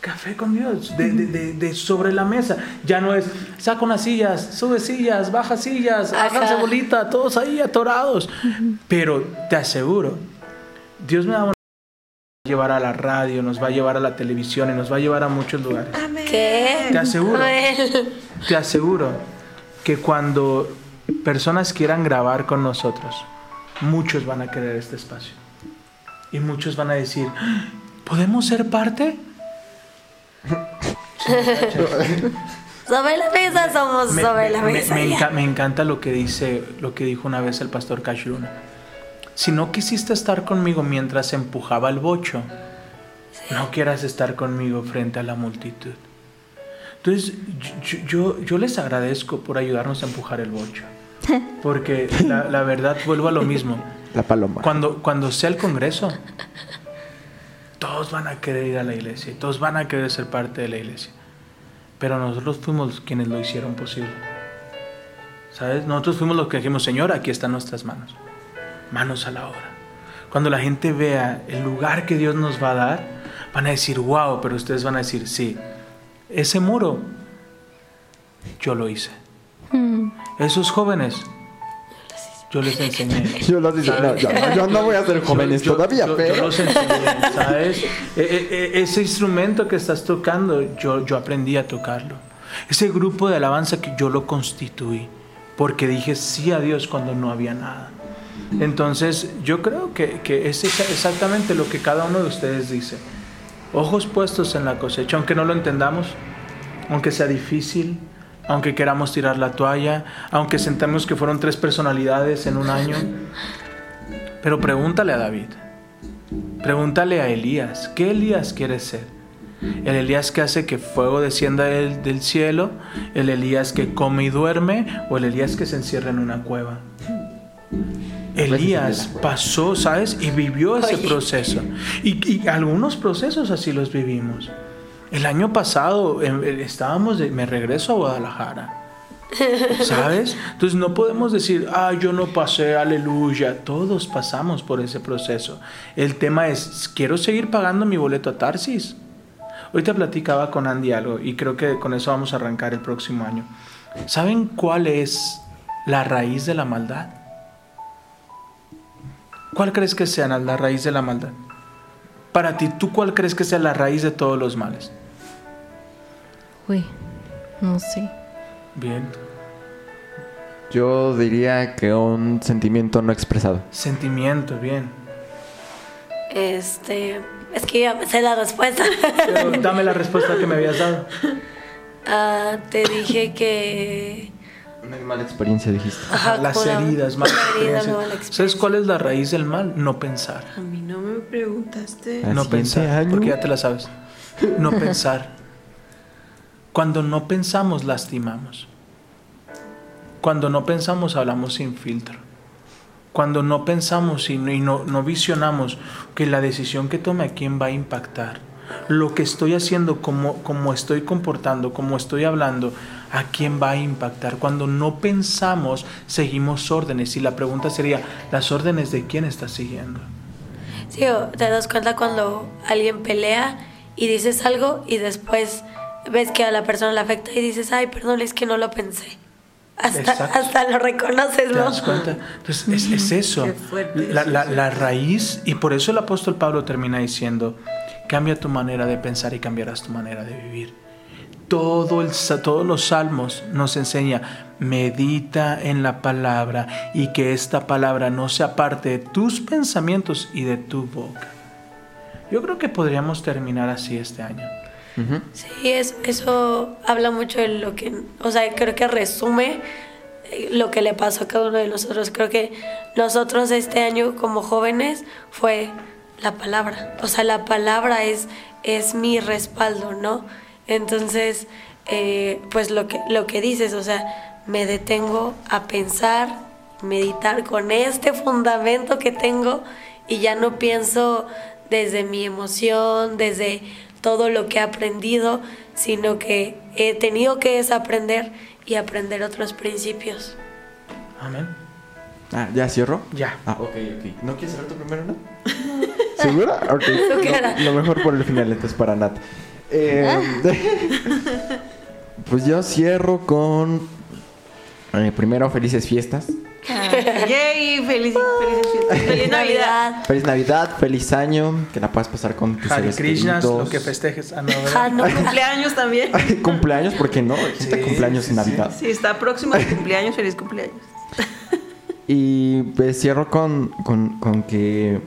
café con Dios, de, de- de- de sobre la mesa. Ya no es saca unas sillas, sube sillas, baja sillas, háganse bolita, todos ahí atorados. Pero te aseguro, Dios me va a llevar a la radio, nos va a llevar a la televisión y nos va a llevar a muchos lugares.
¿Qué?
Te aseguro. Te aseguro que cuando personas quieran grabar con nosotros, muchos van a querer este espacio. Y muchos van a decir, ¿podemos ser parte?
Sobre la mesa somos
Me,
sobre la
me-
mesa.
me enca- me encanta lo que dice, lo que dijo una vez el pastor Cash Luna. Si no quisiste estar conmigo mientras empujaba el bocho, no quieras estar conmigo frente a la multitud. Entonces, yo, yo, yo les agradezco por ayudarnos a empujar el bocho. Porque la, la verdad, vuelvo a lo mismo.
La paloma.
Cuando, cuando sea el Congreso, todos van a querer ir a la iglesia y todos van a querer ser parte de la iglesia. Pero nosotros fuimos quienes lo hicieron posible. ¿Sabes? Nosotros fuimos los que dijimos, Señor, aquí están nuestras manos. Manos a la obra. Cuando la gente vea el lugar que Dios nos va a dar, van a decir, wow, pero ustedes van a decir, sí, ese muro, yo lo hice. Esos jóvenes, yo les enseñé.
Yo los dice, no, yo, no, yo no voy a ser jóvenes
Yo- yo-
todavía,
yo-
pero.
Yo los enseñé, ¿sabes? E- e- e- ese instrumento que estás tocando, yo, yo aprendí a tocarlo. Ese grupo de alabanza que yo lo constituí, porque dije sí a Dios cuando no había nada. Entonces, yo creo que, que es exa- exactamente lo que cada uno de ustedes dice. Ojos puestos en la cosecha, aunque no lo entendamos, aunque sea difícil, aunque queramos tirar la toalla, aunque sentamos que fueron tres personalidades en un año. Pero pregúntale a David, pregúntale a Elías, ¿qué Elías quiere ser? El Elías que hace que fuego descienda del cielo, el Elías que come y duerme, o el Elías que se encierra en una cueva. Elías pasó, ¿sabes? Y vivió ese proceso. Y, y algunos procesos así los vivimos. El año pasado em, eh, estábamos, de- me regreso a Guadalajara. ¿Sabes? Entonces no podemos decir, ah, yo no pasé, aleluya. Todos pasamos por ese proceso. El tema es, quiero seguir pagando mi boleto a Tarsis. Ahorita platicaba con Andy algo y creo que con eso vamos a arrancar el próximo año. ¿Saben cuál es la raíz de la maldad? ¿Cuál crees que sea la raíz de la maldad? Para ti, ¿tú cuál crees que sea la raíz de todos los males?
Uy, no sé.
Bien.
Yo diría que un sentimiento no expresado.
Sentimiento, bien.
Este. Es que ya sé la respuesta.
Pero dame la respuesta que me habías dado.
Ah, te dije que.
Una mala experiencia, dijiste.
Ajá,
Las heridas, malas
herida, mala
¿Sabes
experiencia.
cuál es la raíz del mal? No pensar.
A mí no me preguntaste.
No pensar,
año.
porque ya te la sabes. No pensar. Cuando no pensamos, lastimamos. Cuando no pensamos, hablamos sin filtro. cuando no pensamos y no, y no, no visionamos que la decisión que tome a quién va a impactar, lo que estoy haciendo, cómo, cómo estoy comportando, cómo estoy hablando, a quién va a impactar. Cuando no pensamos, seguimos órdenes. Y la pregunta sería, ¿las órdenes de quién estás siguiendo?
Sí, te das cuenta cuando alguien pelea y dices algo y después ves que a la persona le afecta y dices, ay, perdón, es que no lo pensé. Hasta, hasta lo reconoces,
¿Te
¿no?
das cuenta? Entonces, es, es eso.
Qué fuerte
La, la-
eso.
la raíz, y por eso el apóstol Pablo termina diciendo, cambia tu manera de pensar y cambiarás tu manera de vivir. Todo el, todos los salmos nos enseña, medita en la palabra y que esta palabra no sea parte de tus pensamientos y de tu boca. Yo creo que podríamos terminar así este año.
Sí, es- eso habla mucho de lo que, o sea, creo que resume eh, lo que le pasó a cada uno de nosotros. Creo que nosotros este año como jóvenes fue la palabra. O sea, la palabra es, es mi respaldo, ¿no? Entonces, eh, pues lo que, lo que dices, o sea, me detengo a pensar, meditar con este fundamento que tengo y ya no pienso desde mi emoción, desde todo lo que he aprendido, sino que he tenido que desaprender y aprender otros principios.
Amén.
Ah, ¿ya cierro?
Ya.
Ah, ok, ok. ¿No quieres cerrar tú primero, Nat? ¿Segura? Ok. Lo mejor por el final, entonces, para Nat. Eh, pues yo cierro con... eh, primero, felices fiestas.
Yay, feliz, felices fiestas. Feliz Navidad.
Feliz Navidad, feliz año, que la puedas pasar con tus
Hare
seres
Krishnas,
queridos.
lo que festejes. Ah, no.
Ah, no.
Cumpleaños también.
cumpleaños, ¿por qué no?
Sí,
cumpleaños
sí,
en. Navidad.
Sí, está próximo el cumpleaños. Feliz cumpleaños.
Y pues cierro con, con, con que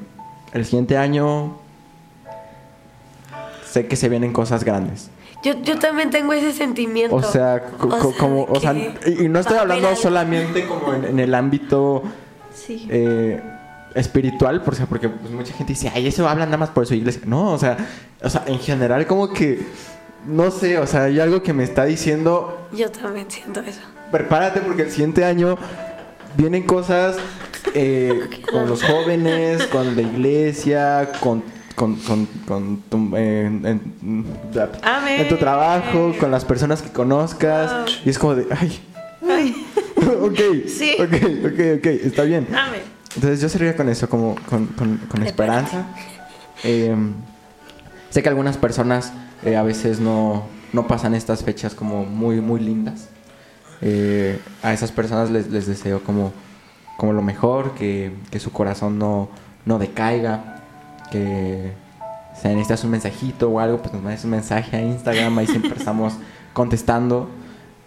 el siguiente año sé que se vienen cosas grandes.
Yo, yo también tengo ese sentimiento.
O sea,
O
como, o sea, y no estoy hablando solamente como en, en el ámbito
Sí.
eh, espiritual, porque pues, mucha gente dice, ay, eso habla nada más por su iglesia. No, o sea, o sea, en general como que, no sé, o sea, hay algo que me está diciendo,
Yo también siento eso.
prepárate porque el siguiente año vienen cosas eh, con los jóvenes, con la iglesia, con, con, con, con tu, eh, en, tu trabajo, con las personas que conozcas. Y es como de, ay,
Ay,
ok,
Sí.
ok, ok, ok, está bien.
amén.
Entonces yo sería con eso, como con, con- con esperanza. Eh, sé que algunas personas eh, a veces no, no pasan estas fechas como muy, muy lindas. Eh, a esas personas les, les deseo como, como lo mejor, que, que su corazón no, no decaiga, que si necesitas un mensajito o algo, pues nos mandes un mensaje a Instagram, ahí siempre estamos contestando.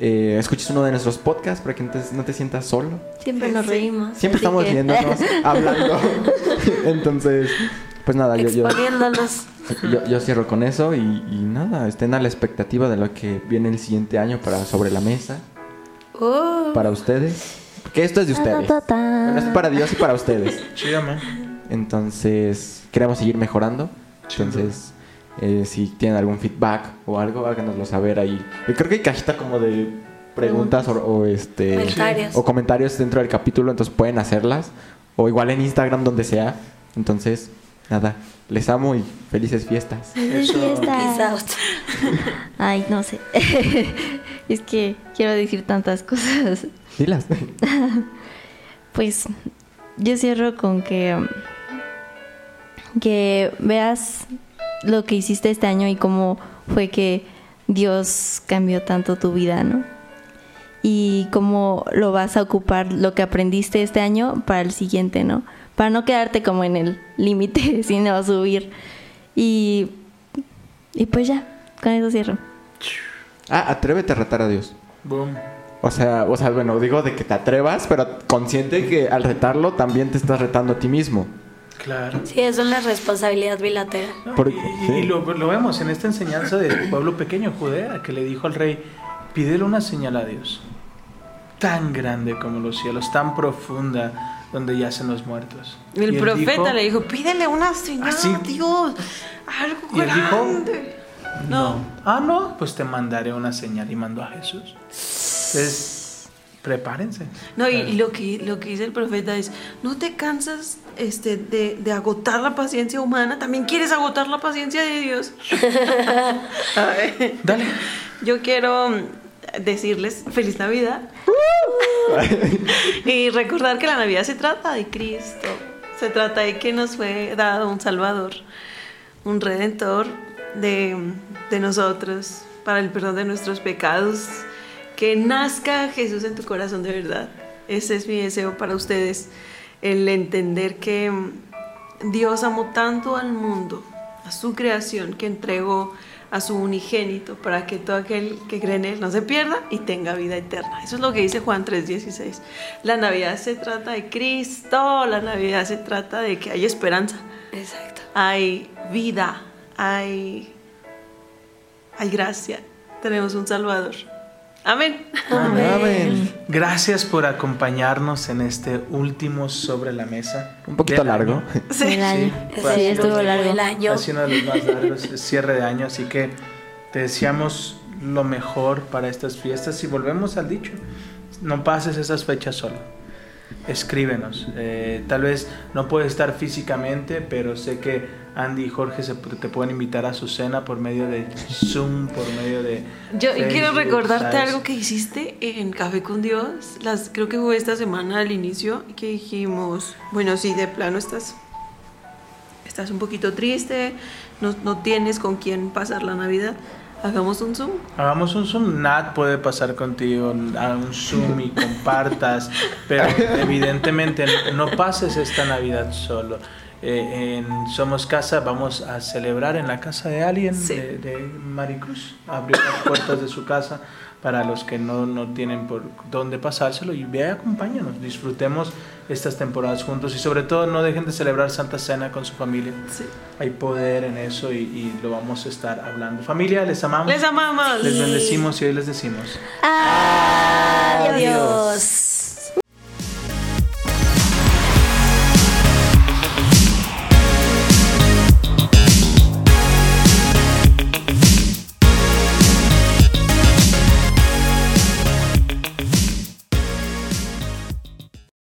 Eh, escuches uno de nuestros podcasts para que no te, no te sientas solo.
Siempre nos
Sí.
reímos.
Siempre estamos
que-
viéndonos, hablando. Entonces, pues nada, yo, yo,
Exponiéndonos.
yo, yo cierro con eso y, y nada, estén a la expectativa de lo que viene el siguiente año para sobre la mesa,
Uh,
para ustedes. Porque esto es de ustedes. Bueno, esto es para Dios y para ustedes. Entonces, queremos seguir mejorando. Entonces, eh, si tienen algún feedback o algo, háganoslo saber ahí. Yo creo que hay cajita como de preguntas o, o, este
Comentarios.
o comentarios dentro del capítulo, entonces pueden hacerlas o igual en Instagram donde sea. Entonces, nada, les amo y felices fiestas.
Felices fiestas. Ay, no sé. es que quiero decir tantas cosas.
Dilas.
Pues yo cierro con que que veas lo que hiciste este año y cómo fue que Dios cambió tanto tu vida, ¿no? Y cómo lo vas a ocupar lo que aprendiste este año para el siguiente, ¿no? Para no quedarte como en el límite, sino subir. Y y pues ya, con eso cierro.
Ah, atrévete a retar a Dios.
Boom.
O sea, o sea, bueno, digo de que te atrevas, pero consciente que al retarlo también te estás retando a ti mismo.
Claro.
Sí, es una responsabilidad bilateral.
No,
Por-
y y-
sí.
y lo, lo vemos en esta enseñanza del pueblo pequeño, Judea, que le dijo al rey, pídele una señal a Dios, tan grande como los cielos, tan profunda, donde yacen los muertos. Y
El profeta
dijo,
le dijo, pídele una señal,
Así.
Dios, algo
Y él dijo,
grande.
No. Ah, no, pues te mandaré una señal y mandó a Jesús. Entonces, prepárense.
No, y, y lo, que, lo que dice el profeta es, no te cansas este, de, de agotar la paciencia humana, también quieres agotar la paciencia de Dios. A ver,
Dale.
yo quiero decirles feliz Navidad y recordar que la Navidad se trata de Cristo, se trata de que nos fue dado un Salvador, un Redentor de, de nosotros para el perdón de nuestros pecados, que nazca Jesús en tu corazón de verdad. Ese es mi deseo para ustedes, el entender que Dios amó tanto al mundo, a su creación, que entregó a su unigénito para que todo aquel que cree en él no se pierda y tenga vida eterna. Eso es lo que dice Juan 3:16. La Navidad se trata de Cristo, la Navidad se trata de que hay esperanza,
Exacto.
hay vida, hay, hay gracia, tenemos un Salvador. Amén.
Amén.
Gracias por acompañarnos en este último sobre la mesa.
Un poquito largo.
Sí.
El año.
Sí,
Sí, estuvo
el
largo.
El año.
Ha sido uno de los más largos, es cierre de año, así que te deseamos lo mejor para estas fiestas y volvemos al dicho, no pases esas fechas solo. Escríbenos. Eh, tal vez no puedes estar físicamente, pero sé que Andy y Jorge se, te pueden invitar a su cena por medio de Zoom, por medio de...
Yo quiero recordarte
¿sabes?
algo que hiciste en Café con Dios. Las, creo que fue esta semana al inicio que dijimos, bueno, sí, de plano estás, estás un poquito triste, no, no tienes con quién pasar la Navidad. Hagamos un Zoom.
Hagamos un Zoom, Nat puede pasar contigo a un Zoom y compartas, pero evidentemente no pases esta Navidad solo. Eh, en Somos Casa vamos a celebrar en la casa de alguien,
Sí.
de, de Maricruz, abrir las puertas de su casa para los que no, no tienen por dónde pasárselo y ve, acompáñanos, disfrutemos estas temporadas juntos y sobre todo no dejen de celebrar Santa Cena con su familia.
Sí.
Hay poder en eso y, y lo vamos a estar hablando. Familia, les amamos.
Les amamos.
Les bendecimos y hoy les decimos.
Adiós.